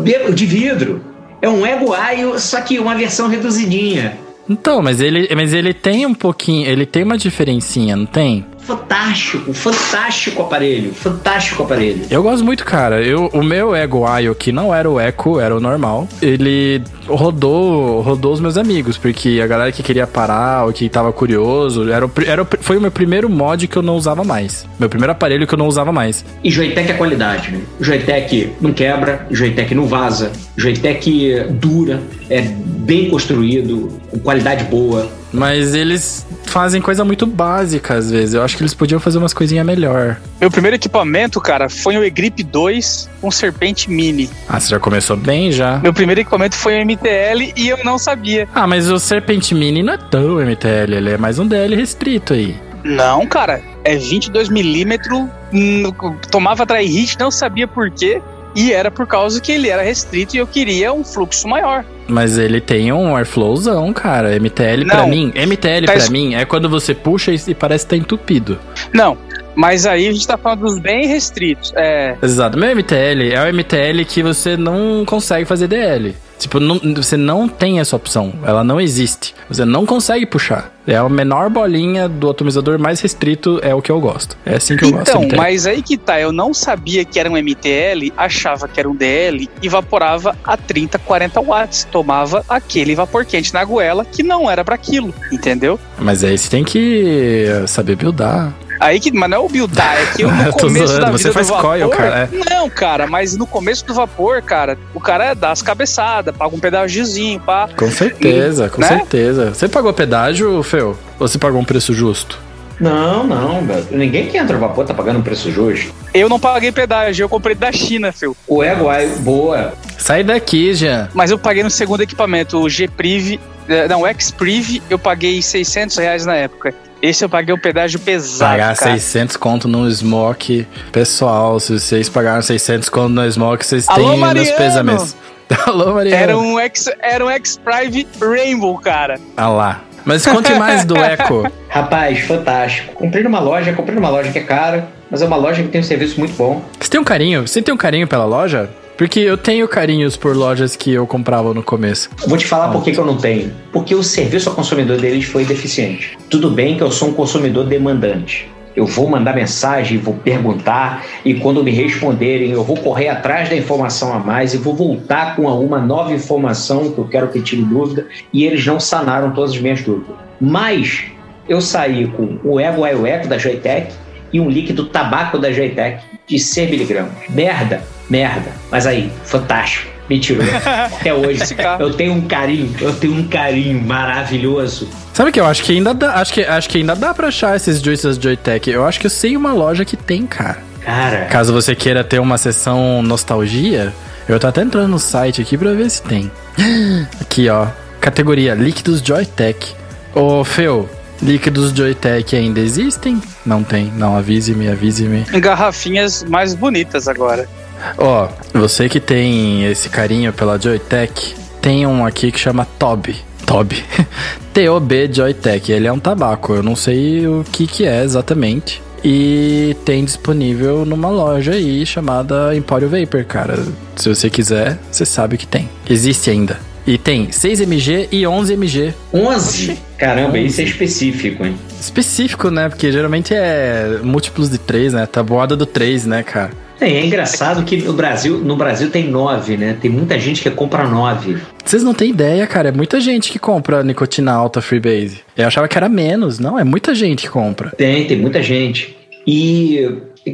De de vidro. É um Eguaio, só que uma versão reduzidinha. Então, mas ele, mas ele tem um pouquinho. Ele tem uma diferencinha, não tem? Fantástico, fantástico aparelho, fantástico aparelho. Eu gosto muito, cara. Eu, o meu Ego Aio, que não era o Echo, era o normal, ele rodou, rodou os meus amigos, porque a galera que queria parar, ou que tava curioso, era, o era foi o meu primeiro mod que eu não usava mais. Meu primeiro aparelho que eu não usava mais. E Joytech é qualidade, né? Joytech não quebra, Joytech não vaza, Joytech dura, é bem construído, com qualidade boa. Mas eles fazem coisa muito básica às vezes. Eu acho que eles podiam fazer umas coisinhas melhor. Meu primeiro equipamento, cara, foi um E-Grip 2 com Serpente Mini. Ah, você já começou bem já. Meu primeiro equipamento foi um MTL e eu não sabia. Ah, mas o Serpent Mini não é tão MTL, ele é mais um DL restrito aí. Não, cara, é 22 milímetros, hum, tomava dry hit, não sabia por quê. E era por causa que ele era restrito e eu queria um fluxo maior. Mas ele tem um airflowzão, cara. MTL pra Não. mim, MTL Tá pra es- mim é quando você puxa e e parece que tá entupido. Não, mas aí a gente tá falando dos bem restritos. É, Exato. Meu MTL é o MTL que você não consegue fazer DL. Tipo, não- você não tem essa opção. Ela não existe. Você não consegue puxar. É a menor bolinha do atomizador mais restrito, é o que eu gosto. É assim que eu gosto. Então, mas aí que tá, eu não sabia que era um MTL, achava que era um DL e evaporava a 30, 40 watts. Tomava aquele vapor quente na goela que não era pra aquilo, entendeu? Mas aí você tem que saber buildar. Aí que, mas não é o buildar, é que eu, *laughs* no Eu começo zoando, da você vida faz do vapor, coil, cara, é. Não, cara, mas no começo do vapor, cara, o cara dá as cabeçadas, paga um pedagiozinho, pá. Com certeza, com Né? certeza. Você pagou pedágio, Feu? Ou você pagou um preço justo? Não, não, velho. ninguém que entra no vapor tá pagando um preço justo. Eu não paguei pedágio, eu comprei da China, Phil. O Eguaio, boa. Sai daqui, Jean. Mas eu paguei no segundo equipamento, o G-Priv, eh, não, o X-Priv, eu paguei 600 reais na época. Esse eu paguei o pedágio pesado, Pagar cara. 600 conto no Smoke. Pessoal, se vocês pagaram 600 conto no Smoke, vocês Alô, têm meus Mariano! pêsames. *laughs* Alô, Mariano. Era um X, era um X-Prive Rainbow, cara. Ah lá. Mas conte mais do *laughs* Echo. Rapaz, fantástico. Comprei numa loja, comprei numa loja que é cara, mas é uma loja que tem um serviço muito bom. Você tem um carinho? Você tem um carinho pela loja? Porque eu tenho carinhos por lojas que eu comprava no começo. Vou te falar por que, eu não tenho. Porque o serviço ao consumidor deles foi deficiente. Tudo bem que eu sou um consumidor demandante. Eu vou mandar mensagem, vou perguntar, e quando me responderem, eu vou correr atrás da informação a mais e vou voltar com uma nova informação que eu quero que tire dúvida, e eles não sanaram todas as minhas dúvidas. Mas eu saí com o Eco Eco da Joytech e um líquido tabaco da Joytech de 100 miligramas. Merda, merda. Mas aí, fantástico. Me tirou. *laughs* Até hoje. eu tenho um carinho, eu tenho um carinho maravilhoso. Sabe que eu acho que ainda dá, acho que, acho que ainda dá pra achar esses juices Joytech. Eu acho que eu sei uma loja que tem, cara. Cara. Caso você queira ter uma sessão nostalgia, eu tô até entrando no site aqui pra ver se tem. *gasps* Aqui, ó. Categoria líquidos Joytech. Ô, Feu, líquidos Joytech ainda existem? Não tem. Não, avise-me, avise-me. Garrafinhas mais bonitas agora. Ó, você que tem esse carinho pela Joytech, tem um aqui que chama Toby. Toby. *laughs* T-O-B Joytech. Ele é um tabaco. Eu não sei o que que é exatamente. E tem disponível numa loja aí chamada Emporio Vapor, cara. Se você quiser, você sabe que tem. Existe ainda. E tem 6mg e 11mg. 11? Caramba, 11. isso é específico, hein? Específico, né? Porque geralmente é múltiplos de 3, né? Tabuada do 3, né, cara? É, é engraçado que no Brasil, no Brasil tem nove, né? Tem muita gente que compra nove. Vocês não têm ideia, cara. É muita gente que compra nicotina alta Freebase. Eu achava que era menos. Não, é muita gente que compra. Tem, tem muita gente. E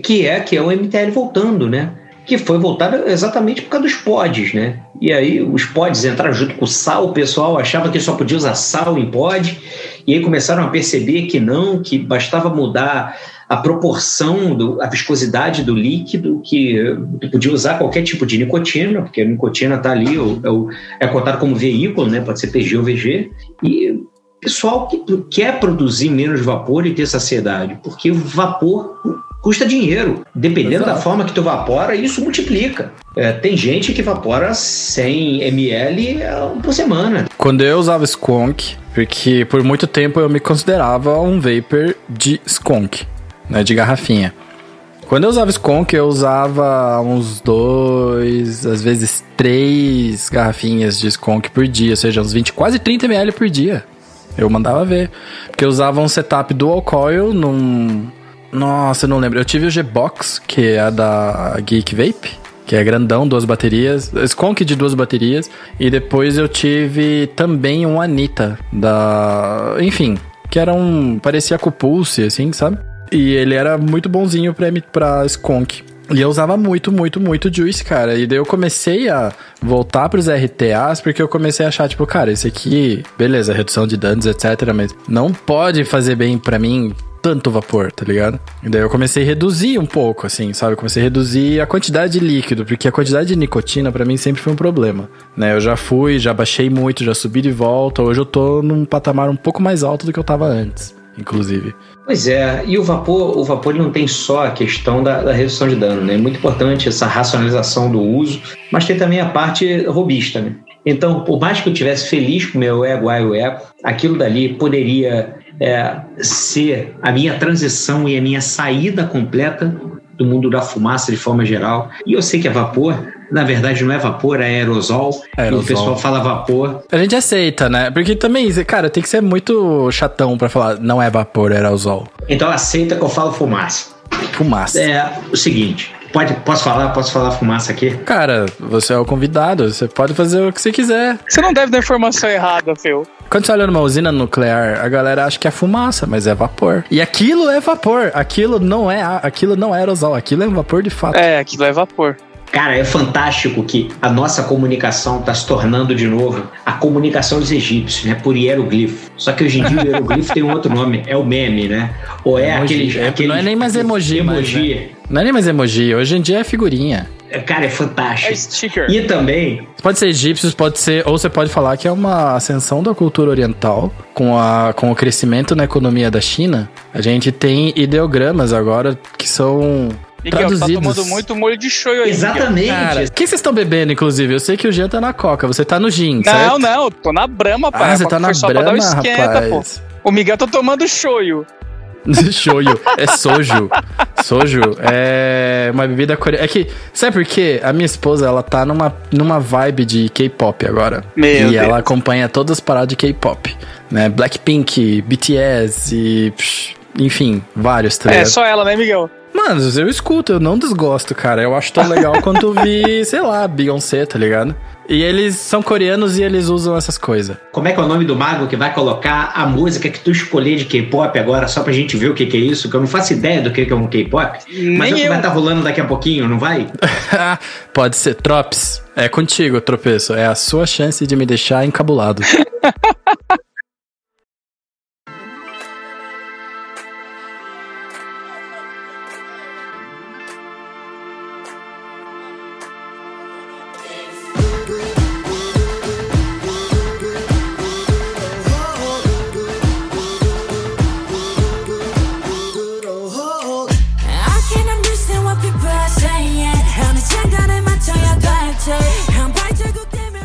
que é que é o MTL voltando, né? Que foi voltado exatamente por causa dos pods, né? E aí os pods entraram junto com o sal, o pessoal achava que só podia usar sal em pod, e aí começaram a perceber que não, que bastava mudar a proporção, do, a viscosidade do líquido, que tu podia usar qualquer tipo de nicotina, porque a nicotina está ali, é, é contado como veículo, né? pode ser PG ou VG, e pessoal que quer produzir menos vapor e ter saciedade, porque o vapor custa dinheiro. Dependendo Exato. da forma que tu evapora, isso multiplica. É, tem gente que evapora 100 ml por semana. Quando eu usava skunk, porque por muito tempo eu me considerava um vapor de skunk né, de garrafinha. Quando eu usava Skunk, eu usava uns dois, às vezes três garrafinhas de Skunk por dia, ou seja, uns 20, quase 30 ml por dia. Eu mandava ver. Porque eu usava um setup dual coil num. Nossa, eu não lembro. Eu tive o G-Box, que é da Geek Vape, que é grandão, duas baterias. Skunk de duas baterias. E depois eu tive também um Anita, da. Enfim, que era um. parecia com o Pulse, assim, sabe? E ele era muito bonzinho pra, pra Skunk. E eu usava muito, muito, muito Juice, cara. E daí eu comecei a voltar pros RTAs, porque eu comecei a achar, tipo, cara, esse aqui, beleza, redução de danos, etc. Mas não pode fazer bem para mim tanto vapor, tá ligado? E daí eu comecei a reduzir um pouco, assim, sabe? Comecei a reduzir a quantidade de líquido, porque a quantidade de nicotina para mim sempre foi um problema, né? Eu já fui, já baixei muito, já subi de volta. Hoje eu tô num patamar um pouco mais alto do que eu tava antes, inclusive. Pois é, e o vapor, o vapor não tem só a questão da, da, redução de dano, né? É muito importante essa racionalização do uso, mas tem também a parte robista, né? Então, por mais que eu tivesse feliz com meu ego, ego, ego, aquilo dali poderia é, ser a minha transição e a minha saída completa do mundo da fumaça de forma geral. E eu sei que é vapor, na verdade não é vapor, é aerosol. aerosol. O pessoal fala vapor. A gente aceita, né? Porque também, cara, tem que ser muito chatão para falar não é vapor, é aerosol. Então aceita que eu falo fumaça. Fumaça. É o seguinte, Pode, posso falar? Posso falar fumaça aqui? Cara, você é o convidado, você pode fazer o que você quiser. Você não deve dar informação errada, Phil. Quando você olha numa usina nuclear, a galera acha que é fumaça, mas é vapor. E aquilo é vapor. Aquilo não é, aquilo não é aerosol, aquilo é vapor de fato. É, aquilo é vapor. Cara, é fantástico que a nossa comunicação está se tornando de novo a comunicação dos egípcios, né? Por hieroglifo. Só que hoje em dia o hieroglifo tem um outro nome, é o meme, né? Ou é, aquele, é, aquele. Não é nem mais emoji, emoji. Mais, né? Não é nem mais emoji, hoje em dia é figurinha. É, cara, é fantástico. É sticker. E também. Pode ser egípcios, pode ser. Ou você pode falar que é uma ascensão da cultura oriental com, a, com o crescimento na economia da China. A gente tem ideogramas agora que são Miguel, traduzidos. tá tomando muito molho de shoyu aí. Exatamente. Cara, o que vocês estão bebendo, inclusive? Eu sei que o Jean tá na Coca, você tá no gin, Não, certo? não, tô na Brahma, pai. Ah, você tá na Brahma, rapaz. Pô. O Miguel tá tomando shoyu. *laughs* Shoyu. É soju. Soju é uma bebida coreana. É que, sabe por quê? A minha esposa, ela tá numa, numa vibe de K-pop agora. Meu e Deus. ela acompanha todas as paradas de K-pop. Né? Blackpink, BTS e. Psh, enfim, vários, tá É só ela, né, Miguel? Mano, eu escuto, eu não desgosto, cara. Eu acho tão legal quanto vi, *laughs* sei lá, Beyoncé, tá ligado? E eles são coreanos e eles usam essas coisas. Como é que é o nome do mago que vai colocar a música que tu escolher de K-pop agora, só pra gente ver o que, que é isso? Que eu não faço ideia do que, que é um K-pop. Mas é o que vai estar rolando daqui a pouquinho, não vai? *laughs* Pode ser. Trops, é contigo, tropeço. É a sua chance de me deixar encabulado. *laughs*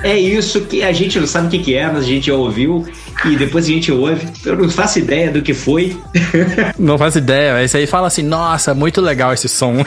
É isso que a gente não sabe o que, que é, mas a gente já ouviu e depois a gente ouve. Eu não faço ideia do que foi. *laughs* não faço ideia. Esse aí fala assim, nossa, muito legal esse som. *laughs*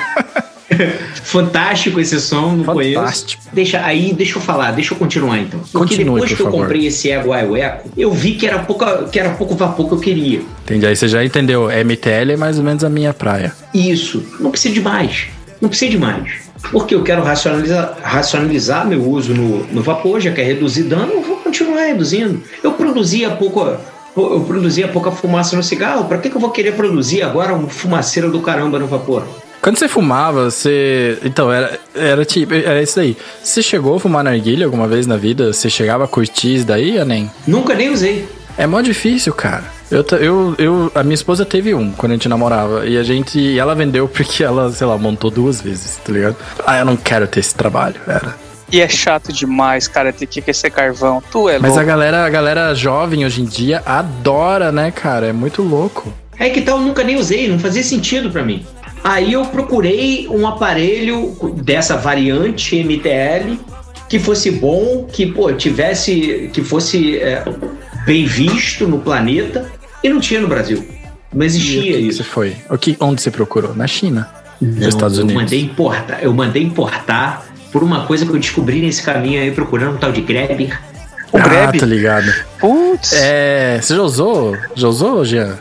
Fantástico esse som, não Fantástico. conheço. Deixa aí, deixa eu falar, deixa eu continuar então. Porque Continue, depois por que eu favor. comprei esse Ego Eco, eu vi que era, pouca, que era pouco vapor que eu queria. Entendi. Aí você já entendeu. MTL é mais ou menos a minha praia. Isso, não precisa de mais. Não precisa de mais. Porque eu quero racionalizar, racionalizar meu uso no, no vapor, já que é reduzir dano, eu vou continuar reduzindo. Eu produzia pouca. Eu produzia pouca fumaça no cigarro, pra que, que eu vou querer produzir agora um fumaceiro do caramba no vapor? Quando você fumava, você. Então, era, era tipo. Era isso daí. Você chegou a fumar narguilha alguma vez na vida? Você chegava a curtir isso daí, ou nem? Nunca nem usei. É mó difícil, cara. Eu, eu, eu, a minha esposa teve um quando a gente namorava. E a gente. E ela vendeu porque ela, sei lá, montou duas vezes, tá ligado? Ah, eu não quero ter esse trabalho, era. E é chato demais, cara, ter que aquecer carvão. Tu é Mas louco. a galera, a galera jovem hoje em dia adora, né, cara? É muito louco. É que tal, eu nunca nem usei, não fazia sentido pra mim. Aí eu procurei um aparelho dessa variante MTL que fosse bom, que pô, tivesse, que fosse é, bem visto no planeta e não tinha no Brasil. Não existia isso. você foi? O que, onde você procurou? Na China. Não, Nos Estados eu Unidos. mandei importar, eu mandei importar por uma coisa que eu descobri nesse caminho aí procurando um tal de Grabber. O ah, Grab? tá ligado. Putz. É. Você já usou? Já usou, Jean?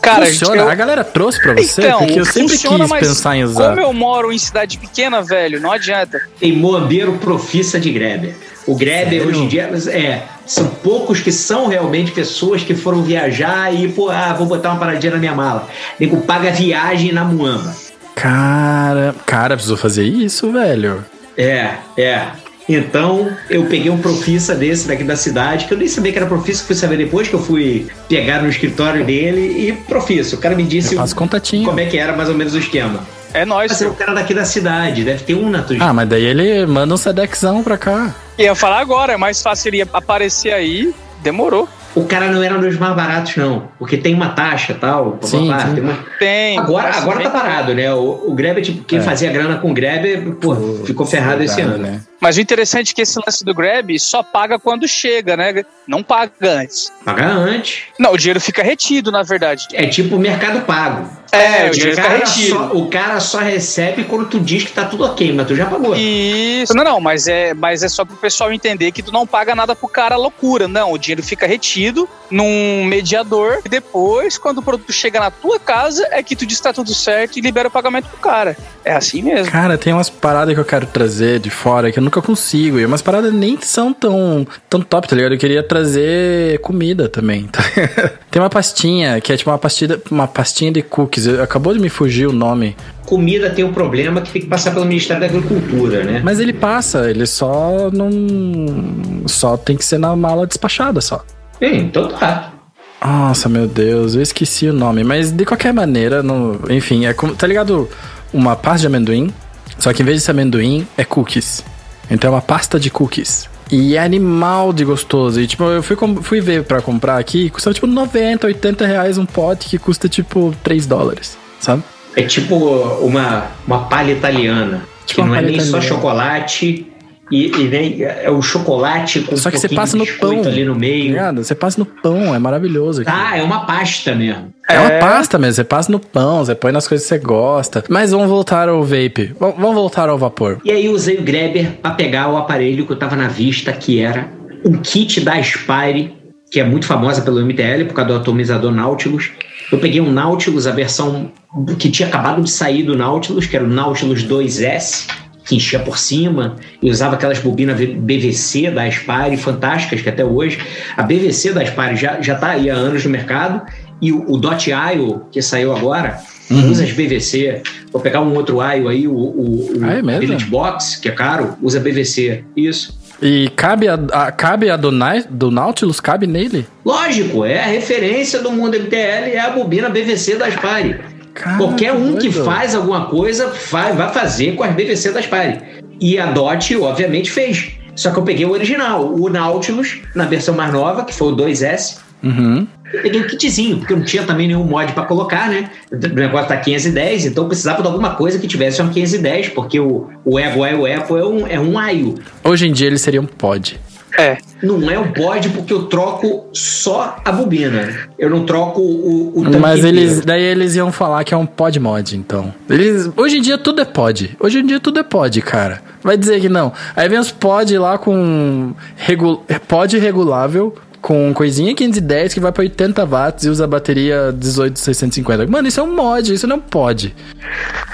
Cara, Funciona? eu- A galera trouxe pra você? Então, porque eu sempre funciona, quis pensar em usar. Como eu moro em cidade pequena, velho, não adianta. Tem moambeiro profissa de Grabber. O Sério? hoje em dia é, são poucos que são realmente pessoas que foram viajar e, pô, ah, vou botar uma paradinha na minha mala. Nego paga viagem na Muamba. Cara, cara, precisou fazer isso, velho. É, é. Então, eu peguei um profissa desse daqui da cidade, que eu nem sabia que era profissa, fui saber depois que eu fui pegar no escritório dele e profissa. O cara me disse Eu contatinho. como é que era mais ou menos o esquema. É nóis. Mas é o cara daqui da cidade, deve ter um na tua Ah, mas daí ele manda um Sedexão pra cá. Ia falar agora, é mais fácil ele aparecer aí. Demorou. O cara não era um dos mais baratos, não. Porque tem uma taxa tal. Sim, pá, sim. tem uma- Tem. Agora, agora tá parado, né? O, o Grab, tipo, quem É. fazia grana com o Grab, pô, ficou ferrado esse ano. né? Mas o interessante é que esse lance do Grab só paga quando chega, né? Não paga antes. Pagar antes. Não, o dinheiro fica retido, na verdade. É tipo mercado pago. É, o dinheiro fica retido. só, o cara só recebe quando tu diz que tá tudo ok, mas tu já pagou. Isso. Não, não, mas é, mas é só pro pessoal entender que tu não paga nada pro cara loucura. Não, o dinheiro fica retido num mediador e depois, quando o produto chega na tua casa, é que tu diz que tá tudo certo e libera o pagamento pro cara. É assim mesmo. Cara, tem umas paradas que eu quero trazer de fora que eu nunca consigo. E umas paradas nem são tão, tão top, tá ligado? Eu queria trazer comida também. tá? *laughs* tem uma pastinha que é tipo uma pastinha, uma pastinha de cookies. Acabou de me fugir o nome. Comida tem um problema que tem que passar pelo Ministério da Agricultura, né? Mas ele passa, ele só não. Só tem que ser na mala despachada só. Bem, então tá. Nossa, meu Deus, eu esqueci o nome. Mas de qualquer maneira, no... enfim, é como. Tá ligado? Uma pasta de amendoim. Só que em vez de ser amendoim, é cookies. Então é uma pasta de cookies. E é animal de gostoso. E tipo, eu fui, fui ver pra comprar aqui, custava tipo 90, 80 reais um pote que custa tipo 3 dólares, sabe? É tipo uma, uma palha italiana. Tipo que não é nem só italiana. chocolate. E, e nem é o chocolate com Só que um você passa no pão. ali no Tá meio. ligado? Você passa no pão, é maravilhoso. aquilo. Ah, é uma pasta mesmo. É uma É. pasta mesmo, você passa no pão, você põe nas coisas que você gosta. Mas vamos voltar ao vape. V- vamos voltar ao vapor. E aí eu usei o Grabber para pegar o aparelho que eu tava na vista, que era um kit da Aspire, que é muito famosa pelo MTL, por causa do atomizador Nautilus. Eu peguei um Nautilus, a versão que tinha acabado de sair do Nautilus, que era o Nautilus 2S, que enchia por cima e usava aquelas bobinas BVC da Aspire, fantásticas, que até hoje. A BVC da Aspire já, já tá aí há anos no mercado. E o, o Dot IO, que saiu agora, usa as BVC. Vou pegar um outro IO aí, o, o, o Ah, é Box, que é caro, usa BVC. Isso. E cabe a, a- cabe a do, do Nautilus? Cabe nele? Lógico, é a referência do mundo MTL, é a bobina BVC da Aspire. Cara, Qualquer um que doido. faz alguma coisa vai, vai fazer com as BVC da Aspire. E a DOT, obviamente, fez. Só que eu peguei o original, o Nautilus, na versão mais nova, que foi o 2S. Uhum. Eu peguei o kitzinho, porque não tinha também nenhum mod pra colocar, né? O negócio tá 510, então eu precisava de alguma coisa que tivesse uma 510, porque o, o Ego IO Apple é um, é um IO. Hoje em dia ele seria um pod. É. Não é um pod porque eu troco só a bobina. Eu não troco o, o Mas eles, inteiro. daí eles iam falar que é um pod mod, então. Eles, hoje em dia tudo é pod. Hoje em dia tudo é pod, cara. Vai dizer que não. Aí vem os pod lá com regu, pod regulável, com coisinha 510 que vai pra 80 watts e usa a bateria 18650. Mano, isso é um mod, isso não é um pod.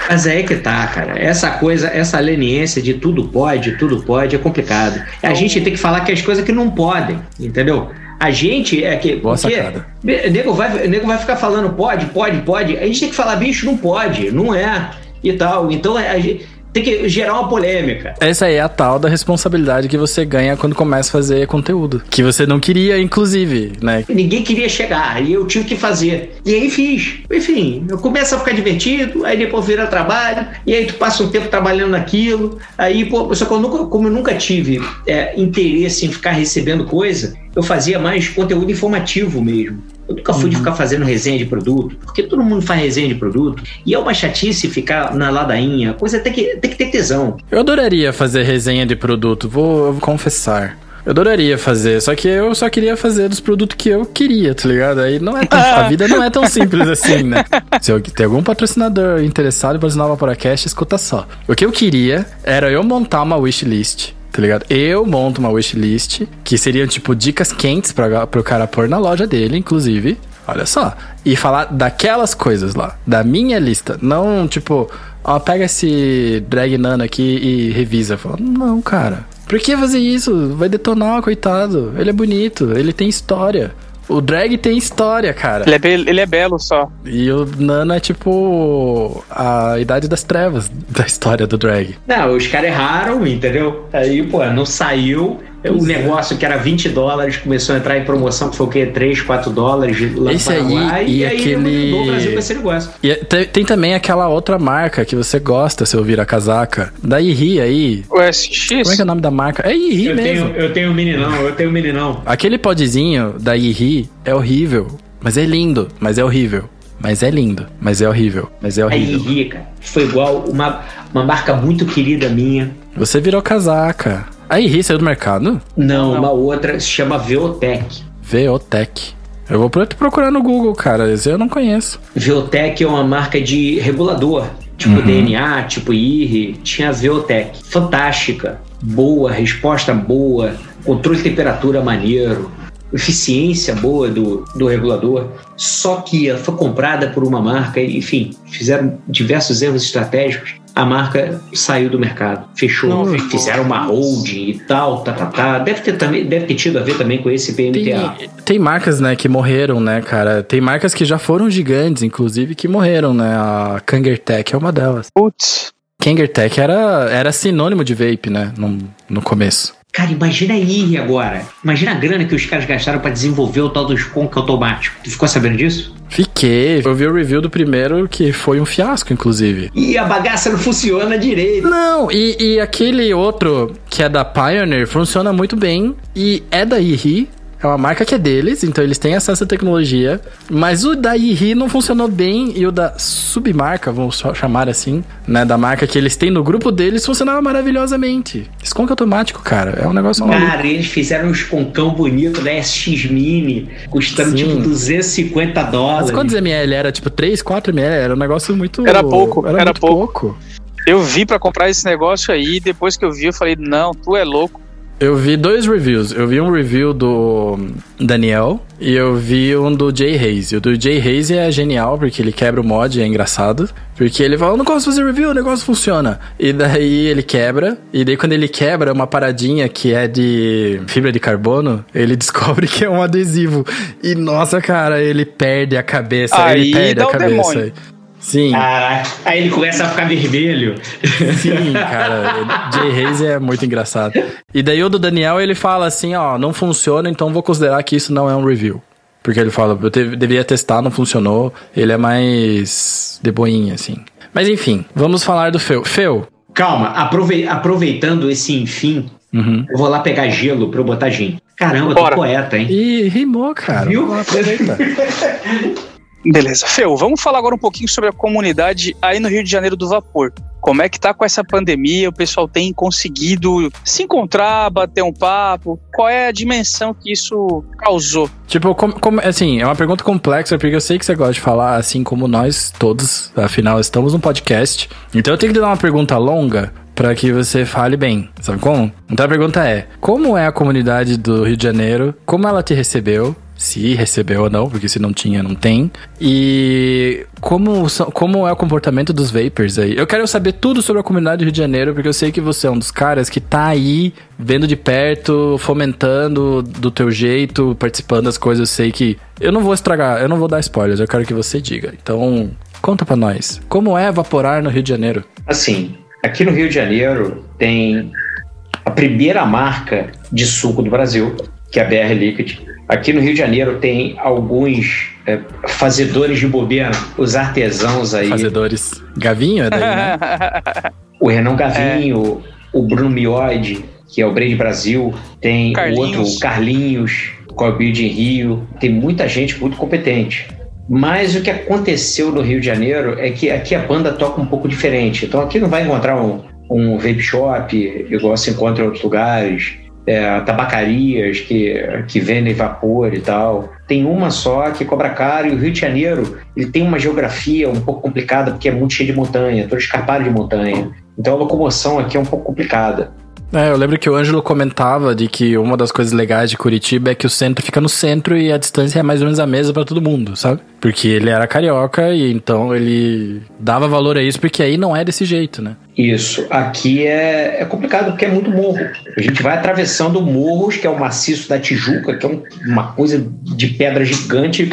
Mas é aí que tá, cara. Essa coisa, essa leniência de tudo pode, tudo pode, é complicado. A gente tem que falar que as coisas que não podem, entendeu? A gente é que. Boa porque sacada. o nego vai, nego vai ficar falando pode, pode, pode. A gente tem que falar, bicho, não pode, não é. E tal. Então a gente tem que gerar uma polêmica. Essa aí é a tal da responsabilidade que você ganha quando começa a fazer conteúdo. Que você não queria, inclusive, né? Ninguém queria chegar, e eu tive que fazer. E aí fiz. Enfim, eu começo a ficar divertido, aí depois vira trabalho, e aí tu passa um tempo trabalhando naquilo. Aí, pô, só que eu nunca, como eu nunca tive é, interesse em ficar recebendo coisa, eu fazia mais conteúdo informativo mesmo. Eu nunca fui de ficar fazendo resenha de produto, porque todo mundo faz resenha de produto, e é uma chatice ficar na ladainha. Coisa tem que, tem que ter tesão. Eu adoraria fazer resenha de produto, vou, vou confessar. Eu adoraria fazer, só que eu só queria fazer dos produtos que eu queria, tá ligado? Aí não é tão, a vida não é tão *laughs* simples assim, né? Se eu, tem algum patrocinador interessado em patrocinar uma podcast, escuta só. O que eu queria era eu montar uma wishlist, tá ligado? Eu monto uma wishlist, que seriam tipo dicas quentes pra, pro cara pôr na loja dele, inclusive. Olha só. E falar daquelas coisas lá, da minha lista. Não, tipo, ó, pega esse drag nano aqui e revisa. Fala, não, cara. Por que fazer isso? Vai detonar, coitado. Ele é bonito, ele tem história. O drag tem história, cara. Ele é, be- ele é belo só. E o nano é tipo a idade das trevas da história do drag. Não, os caras erraram, entendeu? Aí, pô, não saiu. O negócio que era 20 dólares começou a entrar em promoção, que foi o quê? 3, 4 dólares lá no Esse aí Paraguai. e E, aí aquele- mudou o Brasil com esse negócio. E tem, tem também aquela outra marca que você gosta se ouvir a casaca. Da Iri aí. O SX? Como é que é o nome da marca? É Iri Eu mesmo. tenho, eu tenho um meninão, eu tenho um meninão. Aquele podzinho da Iri é horrível. Mas é lindo, mas é horrível. Mas é lindo, mas é horrível. Mas é A horrível. Iri, cara, foi igual uma, uma marca muito querida minha. Você virou casaca. A Iri saiu do mercado? Não, uma outra se chama Veotec. Veotec. Eu vou pro- procurar no Google, cara. Esse eu não conheço. Veotec é uma marca de regulador, tipo DNA, tipo IRI, tinha a Veotec. Fantástica, boa, resposta boa, controle de temperatura maneiro, eficiência boa do, do regulador. Só que foi comprada por uma marca, enfim, fizeram diversos erros estratégicos. A marca saiu do mercado, fechou, Não fizeram uma holding e tal, tá, tá, tá. Deve ter, também, deve ter tido a ver também com esse PMTA. Tem, tem marcas, né, que morreram, né, cara? Tem marcas que já foram gigantes, inclusive, que morreram, né? A Kangertech é uma delas. Putz. Kangertech era, era sinônimo de vape, né? No, no começo. Cara, imagina a IRI agora. Imagina a grana que os caras gastaram pra desenvolver o tal do Skunk automático. Tu ficou sabendo disso? Fiquei. Eu vi o review do primeiro, que foi um fiasco, inclusive. E a bagaça não funciona direito. Não, e, e aquele outro que é da Pioneer funciona muito bem e é da IRI. É uma marca que é deles, então eles têm acesso à tecnologia. Mas o da IRI não funcionou bem e o da submarca, vamos só chamar assim, né? Da marca que eles têm no grupo deles funcionava maravilhosamente. Skunk automático, cara, é um negócio maluco. Cara, eles fizeram um Skonkão bonito da SX Mini, custando Sim. tipo 250 dólares. Mas quantos ml era? Tipo 3, 4 ml? Era um negócio muito. Era pouco, era muito pouco. Eu vi pra comprar esse negócio aí, depois que eu vi, eu falei, não, tu é louco. Eu vi dois reviews. Eu vi um review do Daniel e eu vi um do Jay Hayes. E o do Jay Hayes é genial porque ele quebra o mod, é engraçado. Porque ele fala, eu não gosto de fazer review, o negócio funciona. E daí ele quebra. E daí quando ele quebra uma paradinha que é de fibra de carbono, ele *laughs* descobre que é um adesivo. E nossa, cara, ele perde a cabeça. Aí ele perde dá a cabeça. demônio. Sim. Caraca. Aí ele começa a ficar vermelho. Sim, cara. *laughs* Jay Hayes é muito engraçado. E daí o do Daniel, ele fala assim, ó, não funciona, então vou considerar que isso não é um review. Porque ele fala, eu teve- deveria testar, não funcionou. Ele é mais de boinha, assim. Mas enfim, vamos falar do Feu. Feu, Calma, aprove- aproveitando esse enfim, Uhum. eu vou lá pegar gelo pra eu botar gin. Caramba, tô poeta, hein? Ih, rimou, cara. Viu? Aproveita. *laughs* Beleza. Feu, vamos falar agora um pouquinho sobre a comunidade aí no Rio de Janeiro do Vapor. Como é que tá com essa pandemia? O pessoal tem conseguido se encontrar, bater um papo? Qual é a dimensão que isso causou? Tipo, como, como- assim, é uma pergunta complexa, porque eu sei que você gosta de falar, assim como nós todos, afinal, estamos num podcast. Então eu tenho que dar uma pergunta longa pra que você fale bem, sabe como? Então a pergunta é: como é a comunidade do Rio de Janeiro? Como ela te recebeu? Se recebeu ou não, porque se não tinha, não tem. E como, como é o comportamento dos vapers aí? Eu quero saber tudo sobre a comunidade do Rio de Janeiro, porque eu sei que você é um dos caras que tá aí, vendo de perto, fomentando do teu jeito, participando das coisas. Eu sei que. Eu não vou estragar, eu não vou dar spoilers, eu quero que você diga. Então, conta pra nós. Como é evaporar no Rio de Janeiro? Assim, aqui no Rio de Janeiro tem a primeira marca de suco do Brasil, que é a BR Liquid. Aqui no Rio de Janeiro tem alguns é, fazedores de bobeira, os artesãos aí. Fazedores. Gavinho é daí, né? *laughs* O Renan Gavinho, o Bruno Mioide, que é o Brand Brasil, tem o Carlinhos. outro, o Carlinhos, com a Build em Rio. Tem muita gente muito competente. Mas o que aconteceu no Rio de Janeiro é que aqui a banda toca um pouco diferente. Então aqui não vai encontrar um, um vape shop, igual se encontra em outros lugares. É, tabacarias que, que vendem vapor e tal. Tem uma só que cobra caro e o Rio de Janeiro ele tem uma geografia um pouco complicada porque é muito cheio de montanha, todo escarpado de montanha. Então a locomoção aqui é um pouco complicada. É, eu lembro que o Ângelo comentava de que uma das coisas legais de Curitiba é que o centro fica no centro e a distância é mais ou menos a mesma pra todo mundo, sabe? Porque ele era carioca e então ele dava valor a isso porque aí não é desse jeito, né? Isso. Aqui é, é complicado porque é muito morro. A gente vai atravessando morros, que é o maciço da Tijuca, que é um- uma coisa de pedra gigante,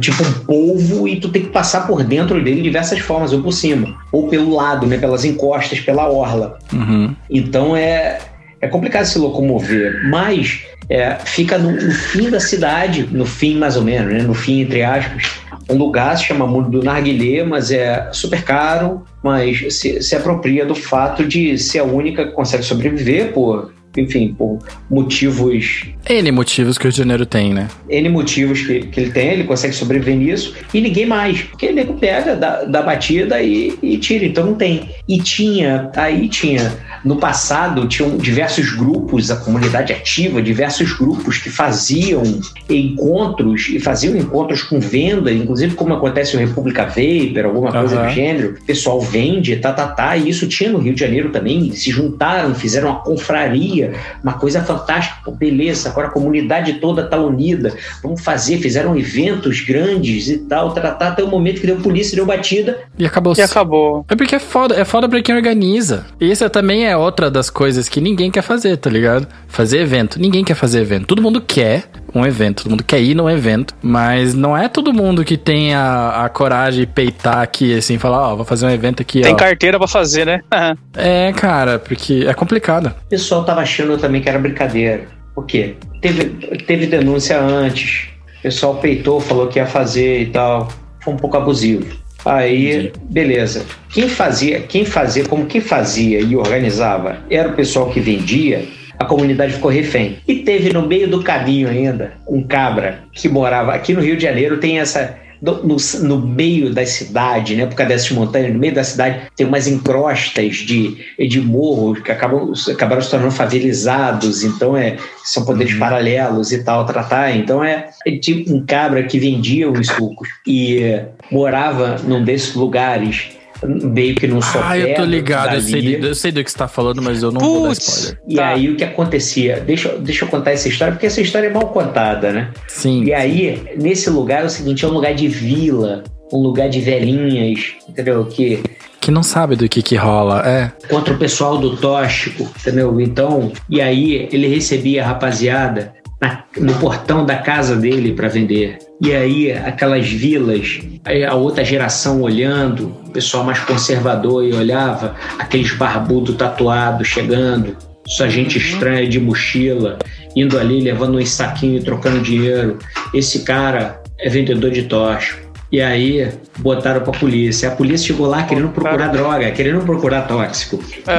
tipo um polvo, e tu tem que passar por dentro dele de diversas formas, ou por cima, ou pelo lado, né, pelas encostas, pela orla. Uhum. Então é, é complicado se locomover, mas é, fica no, no fim da cidade, no fim mais ou menos, né? no fim entre aspas, um lugar se chama Mundo do Narguilé, mas é super caro, mas se, se apropria do fato de ser a única que consegue sobreviver por, enfim, por motivos N motivos que o Rio de Janeiro tem, né? N motivos que, que ele tem, ele consegue sobreviver nisso, e ninguém mais. Porque ele nego pega da, da batida e, e tira, então não tem. E tinha, aí tinha, no passado, tinham diversos grupos, a comunidade ativa, diversos grupos que faziam encontros, e faziam encontros com venda, inclusive como acontece no República Vapor, alguma coisa Aham. do gênero. O pessoal vende, tá, tá, tá, e isso tinha no Rio de Janeiro também, se juntaram, fizeram uma confraria, uma coisa fantástica, pô, beleza, agora a comunidade toda tá unida, vamos fazer, fizeram eventos grandes e tal, tratar até o momento que deu polícia, deu batida. E acabou. E acabou. É porque é foda, é foda pra quem organiza. E isso também é outra das coisas que ninguém quer fazer, tá ligado? Fazer evento. Ninguém quer fazer evento. Todo mundo quer um evento, todo mundo quer ir num evento, mas não é todo mundo que tem a, a coragem de peitar aqui, assim, falar, ó, vou fazer um evento aqui, Tem ó. carteira pra fazer, né? *laughs* É, cara, porque é complicado. O pessoal tava achando também que era brincadeira. Por quê? Teve, teve denúncia antes, o pessoal peitou, falou que ia fazer e tal. Foi um pouco abusivo. Aí, beleza. Quem fazia, quem fazia, como quem fazia e organizava era o pessoal que vendia, a comunidade ficou refém. E teve no meio do caminho ainda um cabra que morava aqui no Rio de Janeiro, tem essa. No, no, no meio da cidade, né? Por causa dessas montanhas, no meio da cidade tem umas encrostas de, de morros que acabam, acabaram se tornando favelizados, então é, são poderes paralelos e tal, tratar. Então é, é tipo um cabra que vendia os sucos e eh, morava num desses lugares meio que num sofá. Ah, eu tô ligado, eu sei, do, eu sei do que você tá falando, mas eu não vou dar spoiler. E Tá. aí o que acontecia? Deixa, eu- deixa eu contar essa história, porque essa história é mal contada, né? Sim. E aí, nesse lugar é o seguinte, é um lugar de vila, um lugar de velhinhas, entendeu? Que Que não sabe do que que rola. É. contra o pessoal do tóxico, entendeu? Então, e aí ele recebia a rapaziada na- no portão da casa dele para vender. E aí aquelas vilas, a outra geração olhando, o pessoal mais conservador e olhava aqueles barbudo tatuado chegando, só gente estranha de mochila, indo ali levando um saquinho e trocando dinheiro. Esse cara é vendedor de tóxico. E aí botaram pra polícia. A polícia chegou lá querendo procurar droga, querendo procurar tóxico.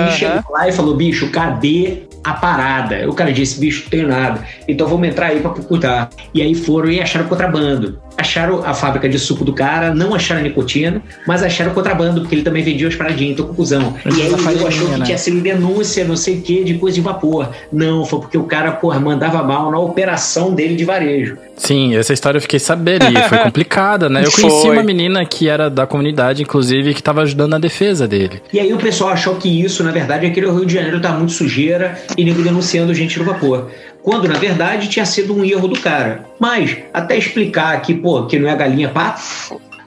E chegou lá e falou: bicho, cadê a parada? O cara disse: bicho, não tenho nada. Então vamos entrar aí pra procurar. E aí foram e acharam contrabando. Acharam a fábrica de suco do cara, não acharam nicotina, mas acharam contrabando, porque ele também vendia as paradinhas, então. Mas E aí farinha, achou que né? tinha sido denúncia, não sei o que, de coisa de vapor. Não, foi porque o cara, porra, mandava mal na operação dele de varejo. Sim, essa história eu fiquei sabendo e foi *laughs* complicada, né? Eu conheci Foi. uma menina que era da comunidade, inclusive, que tava ajudando na defesa dele. E aí o pessoal achou que isso, na verdade, é que o Rio de Janeiro tá muito sujeira e nego denunciando gente no vapor. Quando, na verdade, tinha sido um erro do cara. Mas, até explicar que, pô, que não é galinha pato.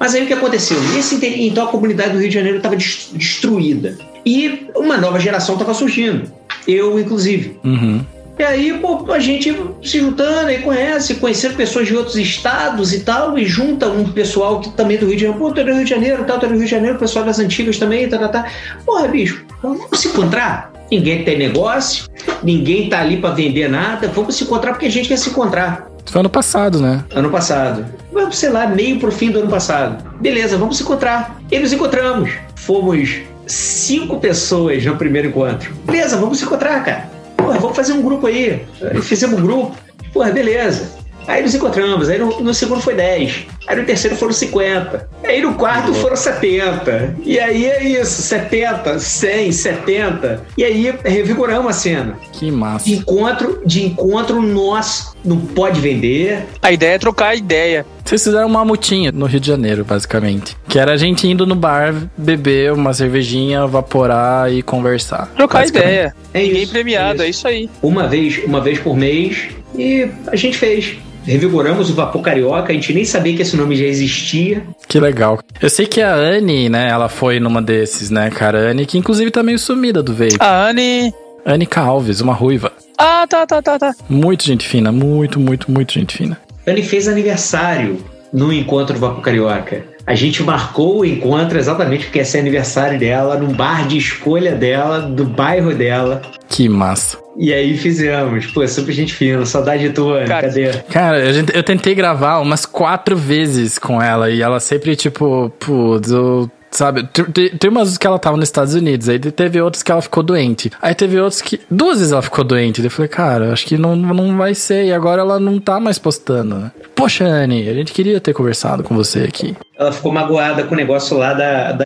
Mas aí o que aconteceu? Nesse então a comunidade do Rio de Janeiro estava destruída. E uma nova geração estava surgindo. Eu, inclusive. Uhum. E aí, pô, a gente se juntando e conhece, conhecendo pessoas de outros estados e tal, e junta um pessoal que também é do Rio de Janeiro. Pô, tu é do Rio de Janeiro, tal, tu é do Rio de Janeiro, pessoal das antigas também, tá, tá, tá. Porra, bicho, vamos se encontrar. Ninguém tem negócio, ninguém tá ali pra vender nada. Vamos se encontrar porque a gente quer se encontrar. Foi ano passado, né? Ano passado. Vamos, sei lá, meio pro fim do ano passado. Beleza, vamos se encontrar. E nos encontramos. Fomos cinco pessoas no primeiro encontro. Beleza, vamos se encontrar, cara. Porra, vamos fazer um grupo aí. Aí Fizemos um grupo. Porra, beleza. Aí nos encontramos. Aí no, no segundo foi 10. Aí no terceiro foram 50. Aí no quarto foram 70. E aí é isso, 70, 100, 70. E aí revigoramos a cena. Que massa. De encontro, de encontro nosso. Não pode vender, A ideia é trocar ideia. Vocês fizeram uma mutinha no Rio de Janeiro, basicamente. Que era a gente indo no bar, beber uma cervejinha, vaporar e conversar. Trocar ideia. É Ninguém isso, premiado, é é isso aí. uma vez, uma vez por mês e a gente fez. Revigoramos o Vapor Carioca, a gente nem sabia que esse nome já existia. Que legal. Eu sei que a Anne, né, ela foi numa desses, né, cara? A Anne, que inclusive tá meio sumida do vape. A Anne. Anica Alves, uma ruiva. Ah, tá, tá, tá, tá. Muito gente fina, muito, muito, muito gente fina. Anne fez aniversário no encontro Vapor Carioca. A gente marcou o encontro exatamente porque ia ser aniversário dela, num bar de escolha dela, do bairro dela. Que massa. E aí fizemos. Pô, super gente fina, saudade tua, Anne, Cara, cadê? Cara, eu tentei gravar umas quatro vezes com ela e ela sempre, tipo, putz, eu. Sabe, te- te- tem umas que ela tava nos Estados Unidos, aí teve outras que ela ficou doente. Aí teve outros que. Duas vezes ela ficou doente. Daí Eu falei, cara, acho que não, não vai ser. E agora ela não tá mais postando, né? Poxa, Anne, a gente queria ter conversado com você aqui. Ela ficou magoada com o negócio lá da. da-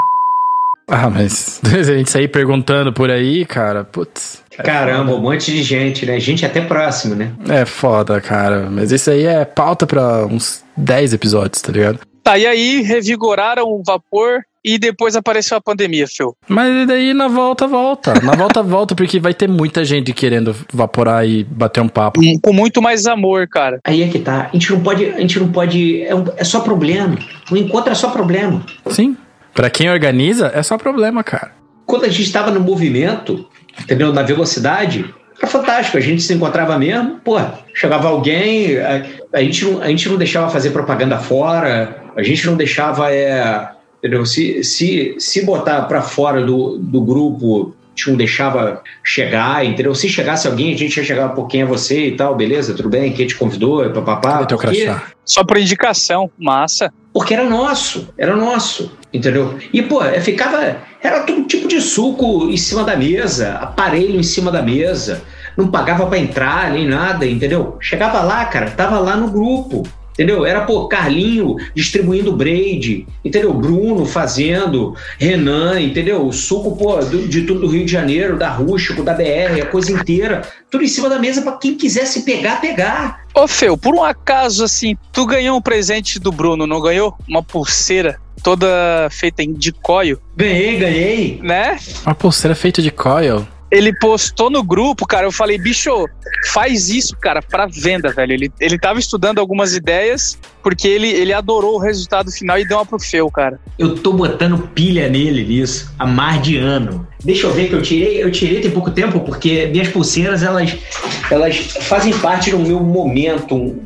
Ah, mas *laughs* a gente sair perguntando por aí, cara, putz. Caramba, um monte de gente, né? Gente até próximo, né? É foda, cara. Mas isso aí é pauta pra uns 10 episódios, tá ligado? Tá, e aí revigoraram o vapor e depois apareceu a pandemia, Phil. Mas daí na volta, volta. Na volta, volta, porque vai ter muita gente querendo vaporar e bater um papo. Com- Com muito mais amor, cara. Aí é que tá. A gente não pode. A gente não pode. É, um- é só problema. O encontro é só problema. Sim. Pra quem organiza, é só problema, cara. Quando a gente estava no movimento, entendeu? Na velocidade, era fantástico. A gente se encontrava mesmo, pô, chegava alguém, a, a gente, não, a gente não deixava fazer propaganda fora, a gente não deixava. É, entendeu? Se, se, se botar para fora do, do grupo. A gente não deixava chegar, entendeu? Se chegasse alguém, a gente ia chegar, pô, quem é você e tal, beleza, tudo bem, quem te convidou, papapá. Porque- crachá? Só por indicação. Massa. porque era nosso, era nosso, entendeu? E, pô, é, ficava. Era todo tipo de suco em cima da mesa, aparelho em cima da mesa, não pagava pra entrar nem nada, entendeu? Chegava lá, cara, tava lá no grupo, entendeu? Era, pô, Carlinho distribuindo braid, entendeu? Bruno fazendo, Renan, entendeu? O suco, pô, do- de tudo do Rio de Janeiro, da Rústico, da BR, a coisa inteira, tudo em cima da mesa pra quem quisesse pegar, pegar. Ô, Feu, por um acaso, assim, tu ganhou um presente do Bruno, não ganhou? Uma pulseira toda feita em de coio, Ganhei, ganhei. né? Uma pulseira feita de coil. Ele postou no grupo, cara. Eu falei, bicho, faz isso, cara, pra venda, velho. Ele, ele tava estudando algumas ideias, porque ele, ele adorou o resultado final e deu uma pro Feu, cara. Eu tô botando pilha nele nisso há mais de ano. Deixa eu ver que eu tirei, eu tirei tem pouco tempo, porque minhas pulseiras, elas, elas fazem parte do meu momento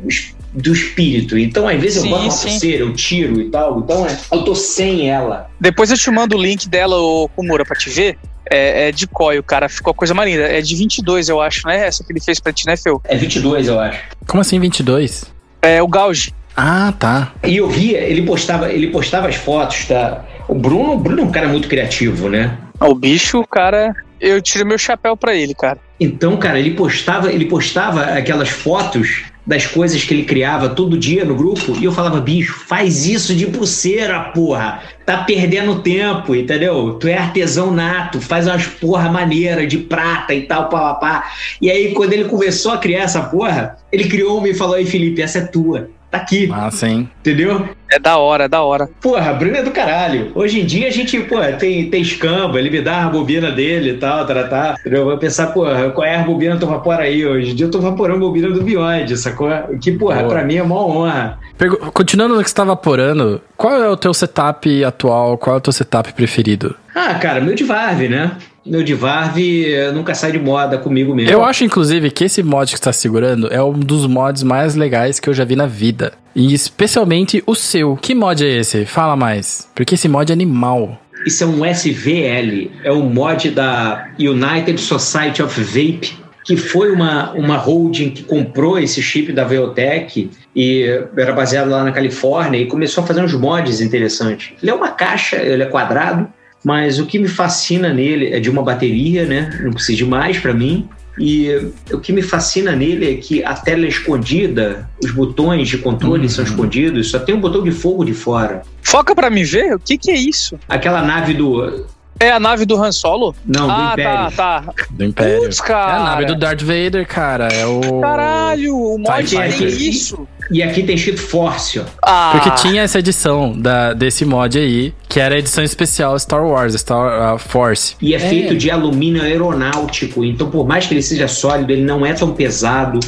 do espírito. Então, às vezes, Sim, eu boto uma sim. pulseira, eu tiro e tal. Então, é, eu tô sem ela. Depois eu te mando o link dela, ô Kumura, pra te ver. É, é de coio, cara. Ficou a coisa mais linda. É de 22, eu acho, né? Essa que ele fez pra ti, né, Feu? É 22, eu acho. Como assim 22? É o Gauge. Ah, tá. E eu via, ele postava, ele postava as fotos, tá? O Bruno, o Bruno é um cara muito criativo, né? Ah, O bicho, cara. Eu tiro meu chapéu pra ele, cara. Então, cara, ele postava, ele postava aquelas fotos das coisas que ele criava todo dia no grupo e eu falava, bicho, faz isso de pulseira, porra. Tá perdendo tempo, entendeu? Tu é artesão nato, faz umas porra maneira de prata e tal, pá, pá, pá. E aí, quando ele começou a criar essa porra, ele criou uma e falou, ei, Felipe, essa é tua. Tá aqui, Ah, sim. entendeu? É da hora, é da hora. Porra, Bruno é do caralho. Hoje em dia a gente, pô, tem, tem escamba, ele me dá a bobina dele e tal, tá, tá. Eu vou pensar, porra, qual é a bobina que tu vapora aí? Hoje em dia eu tô vaporando a bobina do Beyond, sacou? Que, porra, Boa. pra mim é uma honra. Pergu- Continuando no que você tá vaporando, qual é o teu setup atual? Qual é o teu setup preferido? Ah, cara, meu de Varve, né? Meu de Varve eh, nunca sai de moda comigo mesmo. Eu acho, inclusive, que esse mod que você tá segurando é um dos mods mais legais que eu já vi na vida. E especialmente o seu. Que mod é esse? Fala mais. Porque esse mod é animal. Isso é um SVL, é um mod da United Society of Vape, que foi uma, uma holding que comprou esse chip da Veotech e era baseado lá na Califórnia e começou a fazer uns mods interessantes. Ele é uma caixa, ele é quadrado, mas o que me fascina nele é de uma bateria, né? Não precisa de mais para mim. E o que me fascina nele é que a tela é escondida, os botões de controle são escondidos, só tem um botão de fogo de fora. Foca pra me ver? O que que é isso? Aquela nave do. É a nave do Han Solo? Não, do ah, Império. tá, tá. Do Império. Putz, É cara. a nave do Darth Vader, cara. É o. Caralho, o mod tem isso. E aqui tem escrito Force, ó. Ah, Porque tinha essa edição da, desse mod aí, que era a edição especial Star Wars, Star uh, Force. E é, feito de alumínio aeronáutico. Então, por mais que ele seja sólido, ele não é tão pesado.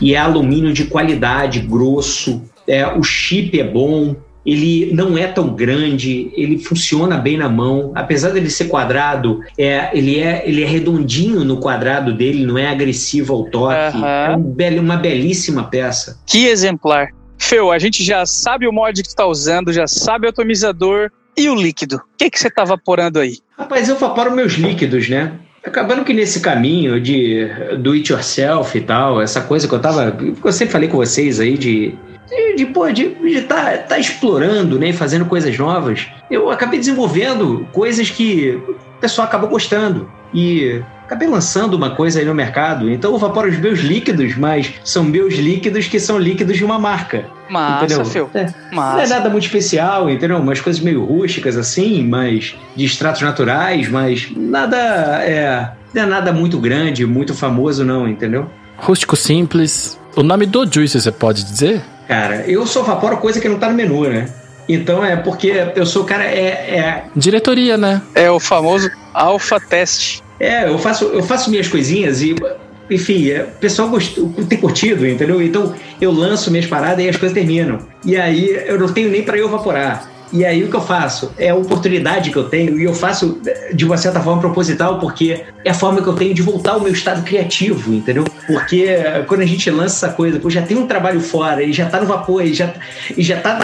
E é alumínio de qualidade, grosso. É, o chip é bom. Ele não é tão grande, ele funciona bem na mão. Apesar dele ser quadrado, é, ele, é, ele é redondinho no quadrado dele, não é agressivo ao toque. Aham. É um uma belíssima peça. Que exemplar. Feu, a gente já sabe o mod que tu tá usando, já sabe o atomizador e o líquido. O que que você tá vaporando aí? Rapaz, eu vaporo meus líquidos, né? Acabando que nesse caminho de do it yourself e tal, essa coisa que eu tava. Eu sempre falei com vocês aí de. De, de, pô, de estar tá, tá explorando, né? Fazendo coisas novas. Eu acabei desenvolvendo coisas que o pessoal acabou gostando. E acabei lançando uma coisa aí no mercado. Então eu vaporo os meus líquidos, mas são meus líquidos que são líquidos de uma marca. Massa, entendeu? Feu. É. Não é Massa. nada muito especial, entendeu? Umas coisas meio rústicas assim, mas de extratos naturais, mas nada é, não é nada muito grande, muito famoso não, entendeu? Rústico simples. O nome do Juice você pode dizer? Cara, eu só vaporo coisa que não tá no menu, né? Então é porque eu sou o cara é, é Diretoria, né? É o famoso alpha test. É, eu faço, eu faço minhas coisinhas e, enfim, é, o pessoal gostou, tem curtido, entendeu? Então eu lanço minhas paradas e as coisas terminam. E aí eu não tenho nem para eu evaporar. E aí o que eu faço? É a oportunidade que eu tenho e eu faço de uma certa forma proposital porque é a forma que eu tenho de voltar ao meu estado criativo, entendeu? Porque quando a gente lança essa coisa, pô, já tem um trabalho fora, e já tá no vapor, e já, e já tá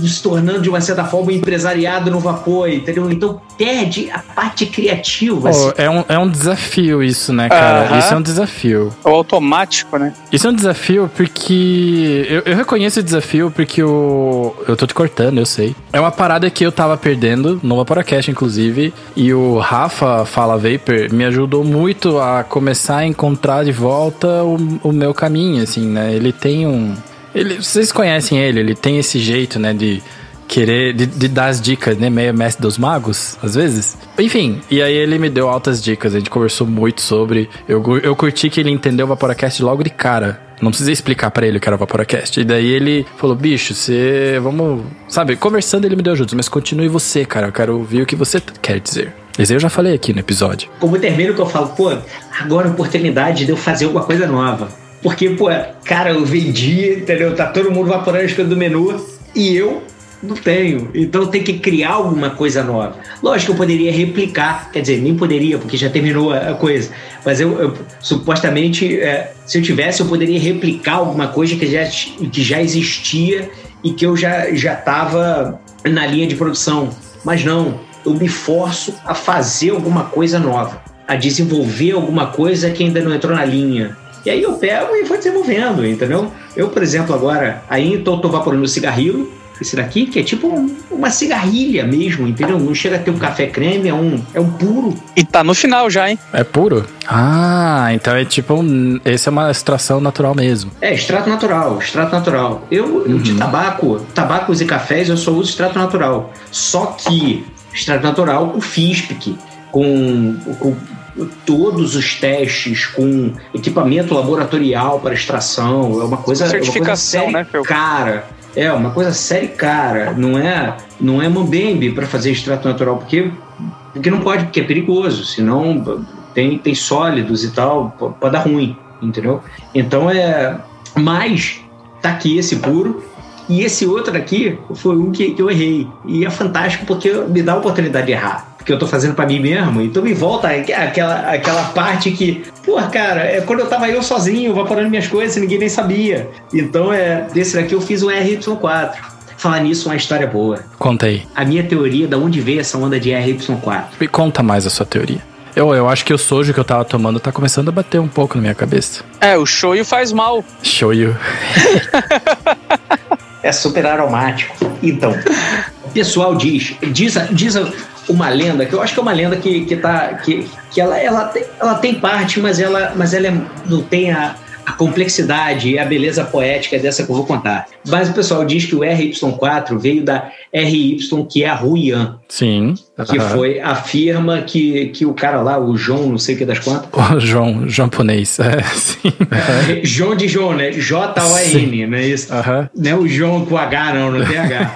se tornando de uma certa forma um empresariado no vapor, entendeu? Então perde a parte criativa. assim. É, um, é um desafio isso, né, cara? Aham. Isso é um desafio. É o automático, né? Isso é um desafio porque. Eu, eu reconheço o desafio porque o. Eu tô te cortando, eu sei. É uma parada que eu tava perdendo, no Vaporacast, inclusive. E o Rafa Fala Vapor me ajudou muito a começar a encontrar de volta o, o meu caminho, assim, né? Ele tem um. Ele, vocês conhecem ele, ele tem esse jeito, né, de querer, de, de dar as dicas, né, meio mestre dos magos, às vezes. Enfim, e aí ele me deu altas dicas, a gente conversou muito sobre, eu, eu curti que ele entendeu o Vaporacast logo de cara, Não precisei explicar pra ele que era o Vaporacast. E daí ele falou, bicho, você. Vamos. Sabe, conversando ele me deu ajuda, mas continue você, cara. Eu quero ouvir o que você quer dizer. Mas eu já falei aqui no episódio. Como termino que eu falo, pô, agora a oportunidade de eu fazer alguma coisa nova. Porque, pô, cara, eu vendi, entendeu? Tá todo mundo vaporando as coisas do menu e eu não tenho. Então tem que criar alguma coisa nova. Lógico que eu poderia replicar, quer dizer, nem poderia, porque já terminou a coisa. Mas eu, eu, supostamente, é, se eu tivesse, eu poderia replicar alguma coisa que já, que já existia e que eu já estava na linha de produção. Mas não, eu me forço a fazer alguma coisa nova, a desenvolver alguma coisa que ainda não entrou na linha. E aí eu pego e vou desenvolvendo, entendeu? Eu, por exemplo, agora, aí tô, tô vaporando cigarrilho, esse daqui, que é tipo um- uma cigarrilha mesmo, entendeu? Não chega a ter um café creme, é um, é um puro. E tá no final já, hein? É puro? Ah, então é tipo. Um, esse é uma extração natural mesmo. É, extrato natural, extrato natural. Eu, eu de tabaco, tabacos e cafés, eu só uso extrato natural. Só que extrato natural com FISPIC, com, com todos os testes, com equipamento laboratorial para extração, é uma coisa, é uma coisa Certificação, séria né, Fel? cara. É, uma coisa séria e cara. Não é, não é mambembe para fazer extrato natural, porque, porque não pode, porque é perigoso. Senão tem, tem sólidos e tal, po- pode dar ruim, entendeu? Então é. Mas tá aqui esse puro. E esse outro aqui foi um que, que eu errei. E é fantástico porque me dá a oportunidade de errar. Porque eu tô fazendo pra mim mesmo. Então me volta aquela, aquela parte que, pô, cara, é quando eu tava eu sozinho, vaporando minhas coisas, ninguém nem sabia. Então é. Desse daqui eu fiz um RY4. Falar nisso, uma história boa. Conta aí. A minha teoria da onde veio essa onda de RY4. Me conta mais a sua teoria. Eu, eu acho que o sojo que eu tava tomando tá começando a bater um pouco na minha cabeça. É, o shoyu faz mal. Show you. *laughs* É super aromático. Então, o pessoal diz, diz, diz uma lenda, que eu acho que é uma lenda que, que, tá, que, que ela, ela, tem, ela tem parte, mas ela, mas ela é- não tem a, a complexidade e a beleza poética dessa que eu vou contar. Mas o pessoal diz que o RY4 veio da RY, que é a Ruyan, Sim. que Aham. foi a firma que, que o cara lá, o João, não sei o que das quantas, *laughs* O João, japonês. É, *laughs* sim. *laughs* João de João, né? J-O-N, não é isso? Aham. Não é o João com H, não, não tem H.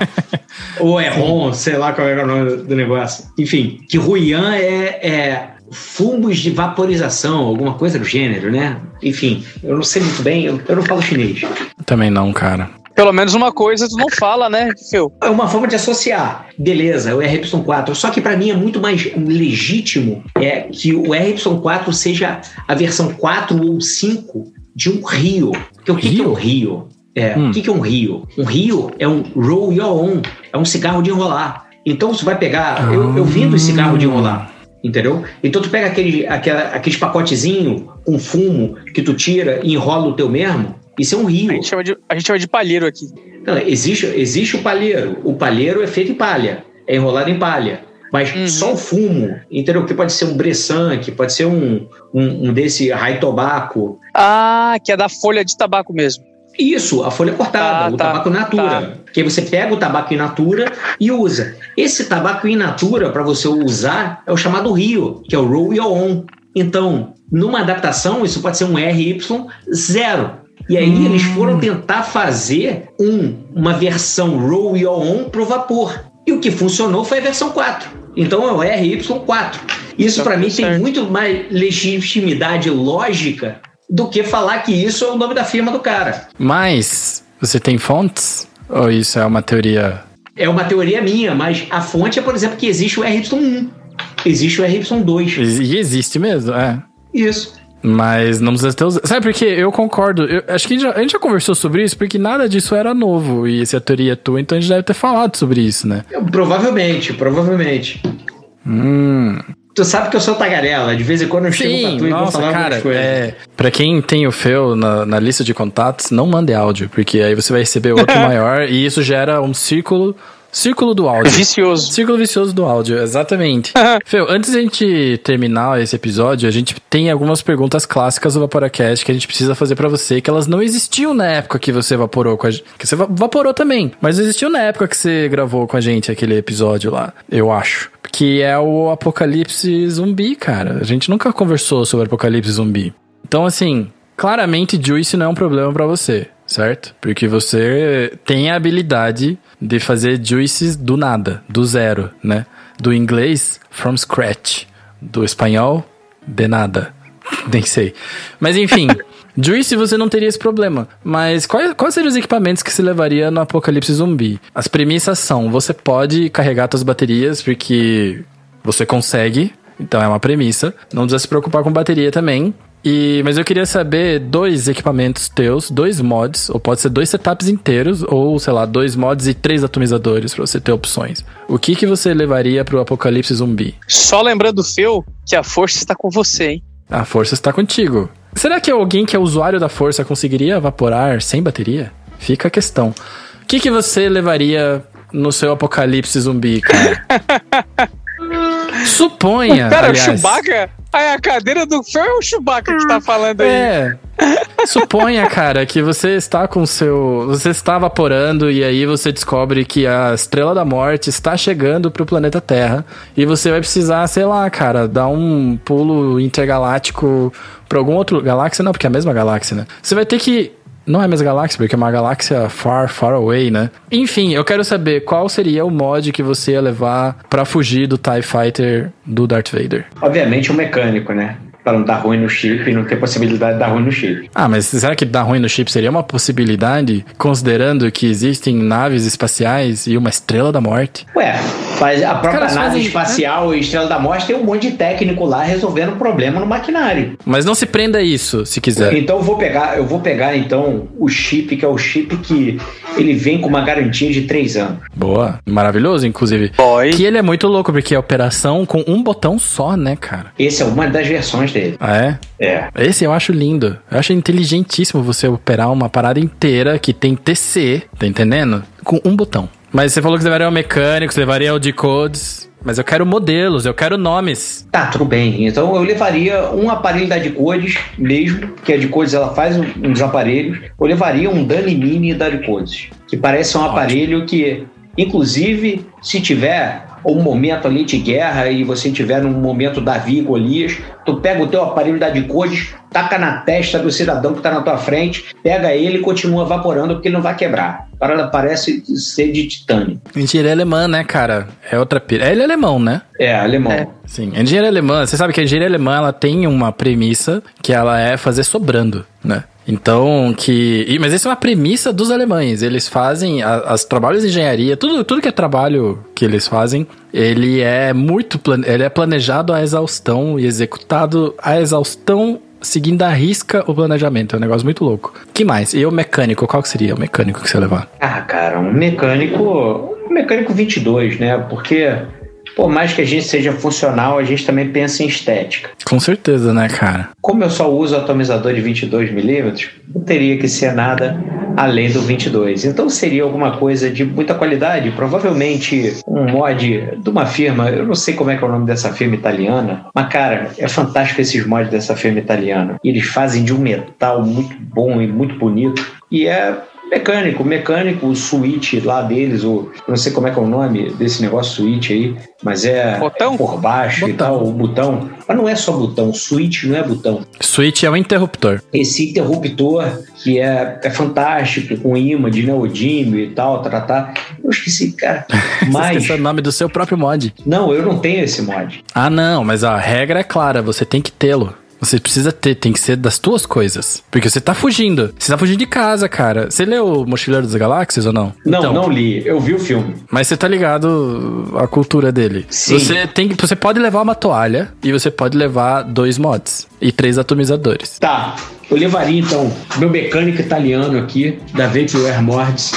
Ou é Ron, sei lá qual é o nome do negócio. Enfim, que Ruyan é, é fumos de vaporização, alguma coisa do gênero, né? Enfim, eu não sei muito bem, eu, eu não falo chinês. Também não, cara. Pelo menos uma coisa tu não fala, né, Phil? É uma forma de associar. Beleza, o RY4. Só que para mim é muito mais legítimo é que o RY4 seja a versão 4 ou 5 de um Rio. Porque o que, que é um Rio? É, Hum. O que, que é um Rio? Um Rio é um roll your own, é um cigarro de enrolar. Então você vai pegar. Eu, eu vendo esse cigarro de enrolar. Entendeu? Então tu pega aquele, aquela, aqueles pacotezinho com fumo que tu tira e enrola o teu mesmo. Isso é um rio. A gente chama de, a gente chama de palheiro aqui. Não, existe, existe o palheiro. O palheiro é feito em palha, é enrolado em palha. Mas Uhum. só o fumo, entendeu? Que pode ser um Bressan, que pode ser um, um, um desse Rai Tobaco. Ah, que é da folha de tabaco mesmo. Isso, a folha cortada, Ah, o tá, tabaco in natura. Que aí você pega o tabaco in natura e usa. Esse tabaco in natura, para você usar, é o chamado Rio, que é o Roll Your Own. Então, numa adaptação, isso pode ser um RY0. E aí eles foram tentar fazer um, uma versão Roll Your Own pro vapor. E o que funcionou foi a versão 4. Então é o RY4. Isso Tá para mim tem muito mais legitimidade lógica do que falar que isso é o nome da firma do cara. Mas, você tem fontes? Ou isso é uma teoria? É uma teoria minha, mas a fonte é, por exemplo, que existe o RY1, existe o RY2. E existe mesmo, é. Isso. Mas não precisa ter os... Sabe por quê? Eu concordo. Eu, acho que a gente, já, a gente já conversou sobre isso, porque nada disso era novo. E se a teoria é tua, então a gente deve ter falado sobre isso, né? Provavelmente, provavelmente. Hum. Tu sabe que eu sou tagarela, de vez em quando eu chego pra Sim, tu e vou falar cara, coisas. é, pra quem tem o Fel na, na lista de contatos, não mande áudio, porque aí você vai receber outro *laughs* maior e isso gera um círculo, círculo do áudio. Vicioso. Círculo vicioso do áudio, exatamente. *laughs* Fel, antes de a gente terminar esse episódio, a gente tem algumas perguntas clássicas do Vaporacast que a gente precisa fazer pra você, que elas não existiam na época que você vaporou com a gente. Que você va- vaporou também, mas existiam na época que você gravou com a gente aquele episódio lá, eu acho. Que é o Apocalipse Zumbi, cara. A gente nunca conversou sobre Apocalipse Zumbi. Então, assim, Claramente, Juice não é um problema pra você, certo? Porque você tem a habilidade de fazer juices do nada, do zero, né? Do inglês, from scratch. Do espanhol, de nada. *laughs* Nem sei. Mas enfim, *laughs* Juice você não teria esse problema. Mas quais, quais seriam os equipamentos que se levaria no apocalipse zumbi? As premissas são: você pode carregar suas baterias, porque você consegue. Então é uma premissa. Não precisa se preocupar com bateria também. E, mas eu queria saber dois equipamentos teus, dois mods, ou pode ser dois setups inteiros, ou sei lá, dois mods e três atomizadores pra você ter opções. O que que você levaria pro apocalipse zumbi? Só lembrando, Feu, que a força está com você, hein? A força está contigo. Será que alguém que é usuário da força conseguiria evaporar sem bateria? Fica a questão. O que, que você levaria no seu apocalipse zumbi, cara? *laughs* Suponha. Cara, aliás, o Chewbacca. Aí a cadeira do Feu é o Chewbacca que tá falando aí. É. Suponha, cara, que você está com seu. Você está evaporando e aí você descobre que a estrela da morte está chegando pro planeta Terra. E você vai precisar, sei lá, cara, dar um pulo intergaláctico pra algum outro. Galáxia não, porque é a mesma galáxia, né? Você vai ter que. Não é mesma galáxia, porque é uma galáxia far, far away, né? Enfim, eu quero saber qual seria o mod que você ia levar pra fugir do TIE Fighter do Darth Vader. Obviamente o mecânico, né? Pra não dar ruim no chip e não ter possibilidade de dar ruim no chip. Ah, mas será que dar ruim no chip seria uma possibilidade, considerando que existem naves espaciais e uma estrela da morte? Ué, mas a própria caras nave fazem- espacial e Estrela da Morte tem um monte de técnico lá resolvendo problema no maquinário. Mas não se prenda a isso, se quiser. Então eu vou pegar, eu vou pegar então o chip, que é o chip que ele vem com uma garantia de três anos. Boa. Maravilhoso, inclusive. Boy. Que ele é muito louco, porque é operação com um botão só, né, cara? Essa é uma das versões dele. Ah, é? É. Esse eu acho lindo. Eu acho inteligentíssimo você operar uma parada inteira que tem TC, tá entendendo? Com um botão. Mas você falou que você levaria o mecânico, você levaria o decodes. Mas eu quero modelos, eu quero nomes. Tá, tudo bem. Então eu levaria um aparelho da Decodes mesmo, que a Decodes ela faz um- uns aparelhos. Eu levaria um Dani Mini da Decodes, que parece um aparelho que, inclusive, se tiver um momento ali de guerra e você tiver num momento Davi e Golias, tu pega o teu aparelho da Decodes, taca na testa do cidadão que tá na tua frente, pega ele e continua evaporando porque ele não vai quebrar. A parada parece ser de titânio. Engenharia alemã, né, cara? É outra pira. Ele é alemão, né? É, alemão. É. Sim, a engenharia alemã, você sabe que a engenharia alemã ela tem uma premissa que ela é fazer sobrando, né? Então, que. Mas essa é uma premissa dos alemães. Eles fazem as trabalhos de engenharia, tudo, tudo que é trabalho que eles fazem, ele é muito. plan- Ele é planejado à exaustão e executado à exaustão, seguindo à risca o planejamento. É um negócio muito louco. que mais? E o mecânico? Qual que seria o mecânico que você ia levar? Ah, cara, um mecânico. Um mecânico 22, né? Porque, por mais que a gente seja funcional, a gente também pensa em estética. Com certeza, né, cara? Como eu só uso atomizador de 22mm, não teria que ser nada além do 22. Então seria alguma coisa de muita qualidade, provavelmente um mod de uma firma, eu não sei como é que é o nome dessa firma italiana, mas cara, é fantástico esses mods dessa firma italiana. Eles fazem de um metal muito bom e muito bonito e é mecânico, mecânico, o switch lá deles, o, eu não sei como é que é o nome desse negócio switch aí, mas é, Botão? é por baixo e Botão. tal, o botão. Mas não é só botão, switch não é botão Switch é um interruptor. esse interruptor que é, é fantástico, com imã de neodímio e tal, tratar. Eu esqueci, cara. *laughs* Você Mas. esqueceu o nome do seu próprio mod. Não, eu não tenho esse mod. Ah, não, mas a regra é clara, você tem que tê-lo. Você precisa ter, tem que ser das tuas coisas. Porque você tá fugindo. Você tá fugindo de casa, cara. Você leu Mochileiro das Galáxias ou não? Não, Então, não li. Eu vi o filme. Mas você tá ligado à cultura dele. Sim. Você, tem, você pode levar uma toalha e você pode levar dois mods e três atomizadores. Tá. Eu levaria então meu mecânico italiano aqui, da Vecchio Air Mortis,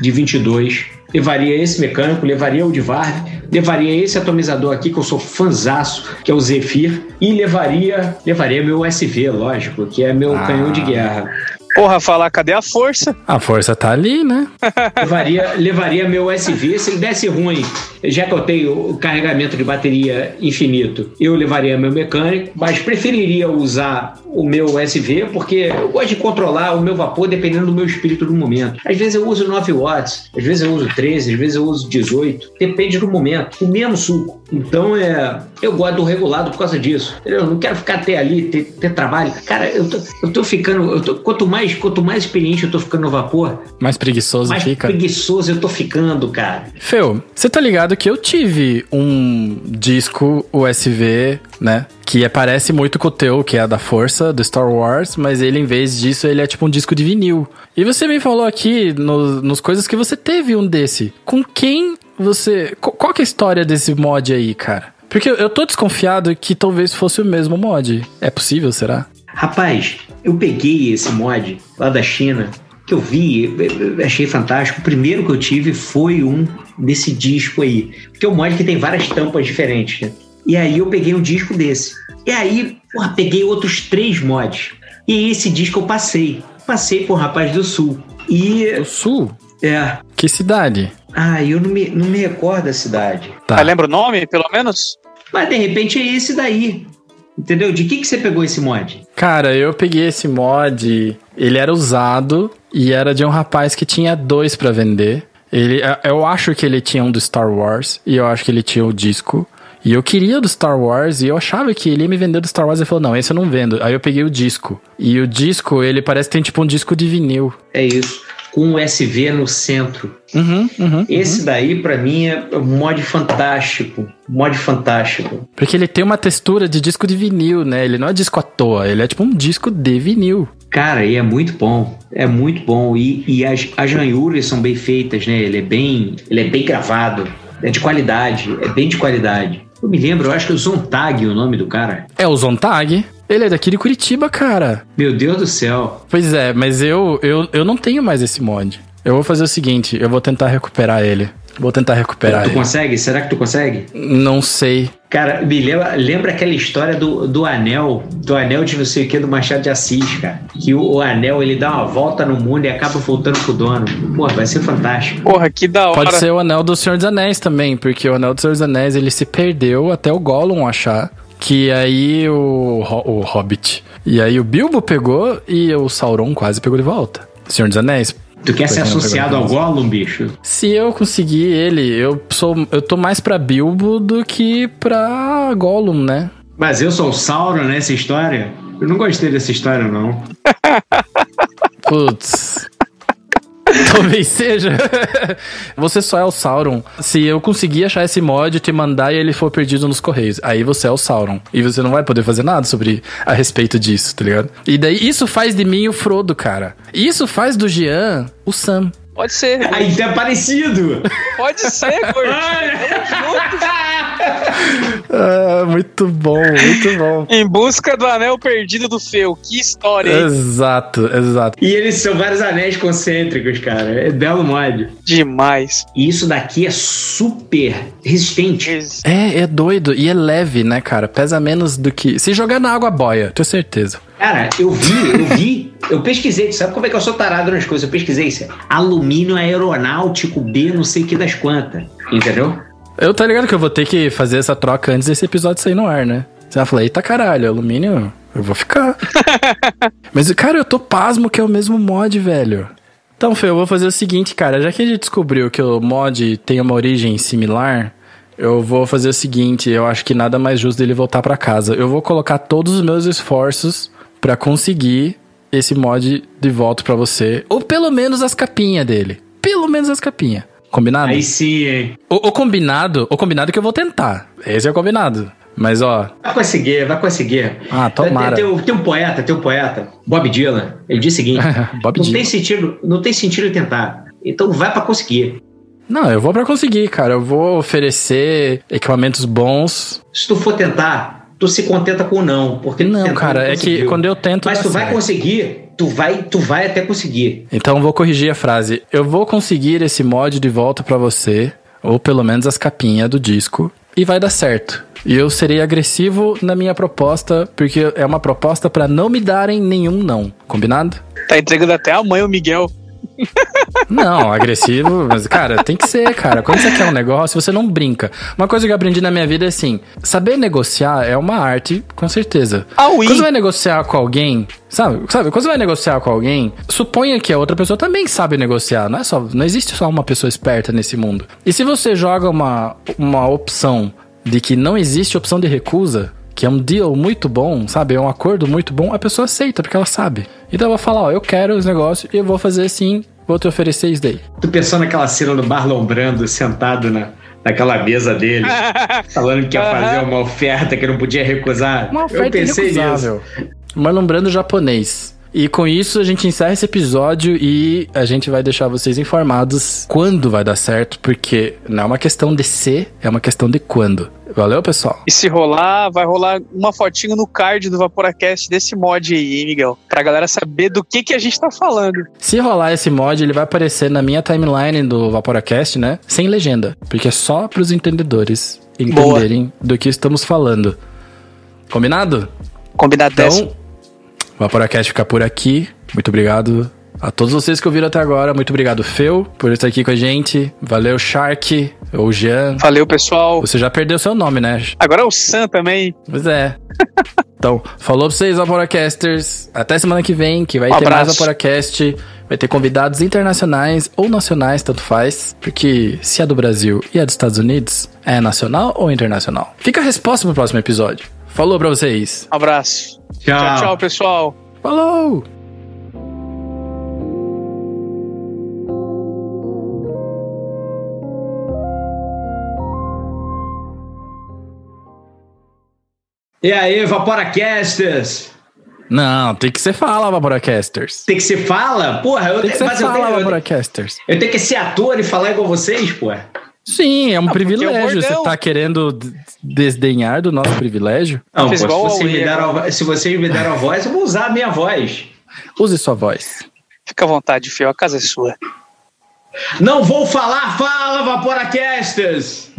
de 22. Levaria esse mecânico, levaria o de Varg, levaria esse atomizador aqui, que eu sou fanzaço, que é o Zephyr, e levaria, levaria meu USV, lógico, que é meu Ah. canhão de guerra. Porra, falar, cadê a força? A força tá ali, né? *laughs* levaria, levaria meu SV. Se ele desse ruim já que eu tenho o carregamento de bateria infinito, eu levaria meu mecânico, mas preferiria usar o meu SV porque eu gosto de controlar o meu vapor dependendo do meu espírito do momento. Às vezes eu uso 9 watts, às vezes eu uso 13, às vezes eu uso 18, depende do momento. O menos suco. Então é, eu gosto do regulado por causa disso. Eu não quero ficar até ali, ter, ter trabalho. Cara, eu tô, eu tô ficando, eu tô- quanto mais, quanto mais experiente eu tô ficando no vapor, Mais preguiçoso mais fica. preguiçoso eu tô ficando, cara. Feu, você tá ligado que eu tive um disco USB, né? Que é- parece muito com o teu, que é da Força, do Star Wars, mas ele, em vez disso, ele é tipo um disco de vinil. E você me falou aqui, no- nos coisas, que você teve um desse. Com quem você... qu- Qual que é a história desse mod aí, cara? Porque eu- eu tô desconfiado que talvez fosse o mesmo mod. É possível, será? Rapaz, eu peguei esse mod lá da China, que eu vi, eu- achei fantástico. O primeiro que eu tive foi um desse disco aí. Porque é um mod que tem várias tampas diferentes, né? E aí eu peguei um disco desse. E aí, porra, peguei outros três mods. E esse disco eu passei. Passei por um rapaz do sul. E, O Sul? é... Que cidade? Ah, eu não me, não me recordo da cidade. Tá. Mas lembra o nome, pelo menos? Mas de repente é esse daí. Entendeu? De que, que você pegou esse mod? Cara, eu peguei esse mod, ele era usado e era de um rapaz que tinha dois pra vender. Ele, eu acho que ele tinha um do Star Wars e eu acho que ele tinha o disco. E eu queria do Star Wars e eu achava que ele ia me vender do Star Wars. Ele falou: Não, esse eu não vendo. Aí eu peguei o disco. E o disco, ele parece que tem tipo um disco de vinil. É isso. Com um SV no centro. Uhum, uhum. Esse daí, pra mim, é um mod fantástico. Mod fantástico. Porque ele tem uma textura de disco de vinil, né? Ele não é disco à toa, ele é tipo um disco de vinil. Cara, e é muito bom. É muito bom. E, e as, as ranhuras são bem feitas, né? Ele é bem, ele é bem gravado. É de qualidade. É bem de qualidade. Eu me lembro, eu acho que é o Zontag o nome do cara. É o Zontag. Ele é daqui de Curitiba, cara. Meu Deus do céu. Pois é, mas eu, eu, eu não tenho mais esse mod. Eu vou fazer o seguinte, eu vou tentar recuperar ele. Vou tentar recuperar tu ele. consegue? Será que tu consegue? Não sei. Cara, me lembra, lembra aquela história do, do anel, do anel de não sei o que, do Machado de Assis, cara. Que o, o anel, ele dá uma volta no mundo e acaba voltando pro dono. Pô, vai ser fantástico. Porra, que da hora. Pode ser o Anel do Senhor dos Anéis também, porque o Anel do Senhor dos Anéis ele se perdeu até o Gollum achar. Que aí o, o Hobbit. E aí o Bilbo pegou e o Sauron quase pegou de volta. Senhor dos Anéis. Tu quer ser associado ao Gollum, bicho? Se eu conseguir ele, eu sou eu tô mais pra Bilbo do que pra Gollum, né? Mas eu sou o Sauron nessa história? Eu não gostei dessa história, não. *laughs* Putz. *laughs* Talvez seja. você só é o Sauron. Se eu conseguir achar esse mod e te mandar e ele for perdido nos correios, aí você é o Sauron. E você não vai poder fazer nada sobre a respeito disso, tá ligado? E daí isso faz de mim o Frodo, cara. Isso faz do Jean o Sam. Pode ser. Aí tá parecido! Pode ser, gordinho. *laughs* Ah, muito bom, muito bom. Em busca do anel perdido do Feu. Que história, hein? exato, exato. E eles são vários anéis concêntricos, cara. É belo mod. Demais. E isso daqui é super resistente. É, é doido. E é leve, né, cara? Pesa menos do que. Se jogar na água boia, tenho certeza. Cara, eu vi, eu vi, eu pesquisei, tu sabe como é que eu sou tarado nas coisas? Eu pesquisei isso. Alumínio aeronáutico B, não sei que das quantas. Entendeu? Eu tô ligado que eu vou ter que fazer essa troca antes desse episódio sair no ar, né? Você vai falar, eita caralho, alumínio, eu vou ficar. *laughs* Mas, cara, eu tô pasmo que é o mesmo mod, velho. Então, Fê, eu vou fazer o seguinte, cara. Já que a gente descobriu que o mod tem uma origem similar, eu vou fazer o seguinte. Eu acho que nada mais justo dele voltar pra casa. Eu vou colocar todos os meus esforços pra conseguir esse mod de volta pra você. Ou pelo menos as capinhas dele. Pelo menos as capinhas. Combinado? Aí sim? O, o combinado, o combinado é que eu vou tentar. Esse é o combinado. Mas ó, Vai conseguir, vai conseguir. Ah, tomara. Tem, tem, tem um poeta, tem um poeta, Bob Dylan. Ele diz o seguinte: *laughs* Bob não Dylan. tem sentido, não tem sentido tentar. Então vai pra conseguir. não, eu vou pra conseguir, cara. Eu vou oferecer equipamentos bons. Se tu for tentar, tu se contenta com o não, porque Não, cara, é que quando eu tento. Mas tu vai certo. conseguir, tu vai, tu vai até conseguir. Então eu vou corrigir a frase. Eu vou conseguir esse mod de volta pra você, ou pelo menos as capinhas do disco, e vai dar certo. E eu serei agressivo na minha proposta, porque é uma proposta pra não me darem nenhum não. Combinado? Tá entregando até a mãe o Miguel. Não, agressivo, mas, cara, tem que ser, cara. Quando você quer um negócio, você não brinca. Uma coisa que eu aprendi na minha vida é assim: saber negociar é uma arte, com certeza. Ah, oui. Quando você vai negociar com alguém, sabe? Sabe? Quando você vai negociar com alguém, suponha que a outra pessoa também sabe negociar. Não é só, não existe só uma pessoa esperta nesse mundo. E se você joga uma, uma opção de que não existe opção de recusa, que é um deal muito bom, sabe? É um acordo muito bom, a pessoa aceita, porque ela sabe. Então eu vou falar, ó, eu quero os negócios e eu vou fazer sim, vou te oferecer isso daí. Tu pensou naquela cena do Marlon Brando sentado na, naquela mesa dele, *laughs* falando que ia fazer uma oferta que não podia recusar. Uma oferta eu pensei nisso. Marlon Brando japonês. E com isso a gente encerra esse episódio e a gente vai deixar vocês informados quando vai dar certo, porque não é uma questão de se, é uma questão de quando. Valeu, pessoal? E se rolar, vai rolar uma fotinho no card do Vaporacast desse mod aí, hein, Miguel? Pra galera saber do que, que a gente tá falando. Se rolar esse mod, ele vai aparecer na minha timeline do Vaporacast, né? Sem legenda, porque é só pros entendedores entenderem do que estamos falando. Combinado? Combinado. Então, o Vaporacast fica por aqui. Muito obrigado a todos vocês que ouviram até agora. Muito obrigado, Feu, por estar aqui com a gente. Valeu, Shark, ou Jean. Valeu, pessoal. Você já perdeu seu nome, né? Agora é o Sam também. Pois é. *laughs* então, falou pra vocês, Vaporacasters. Até semana que vem, que vai Um ter mais abraço. Vaporacast. Vai ter convidados internacionais ou nacionais, tanto faz. Porque se é do Brasil e é dos Estados Unidos, é nacional ou internacional? Fica a resposta pro próximo episódio. Falou pra vocês. Um abraço. Tchau. tchau, tchau pessoal. Falou! E aí, Vaporacasters? Não, tem que ser fala, Vaporacasters. Tem que ser fala? Porra, eu, Tem que ser eu, fala, tenho, eu, Vaporacasters. eu tenho que ser ator e falar igual vocês, porra. Sim, é um Ah, privilégio. Você tá querendo desdenhar do nosso privilégio? Não, pô, se, ao me agora. a- se vocês me deram a voz, eu vou usar a minha voz. Use sua voz. Fica à vontade, Fio. A casa é sua. Não vou falar, fala, Vaporacasters!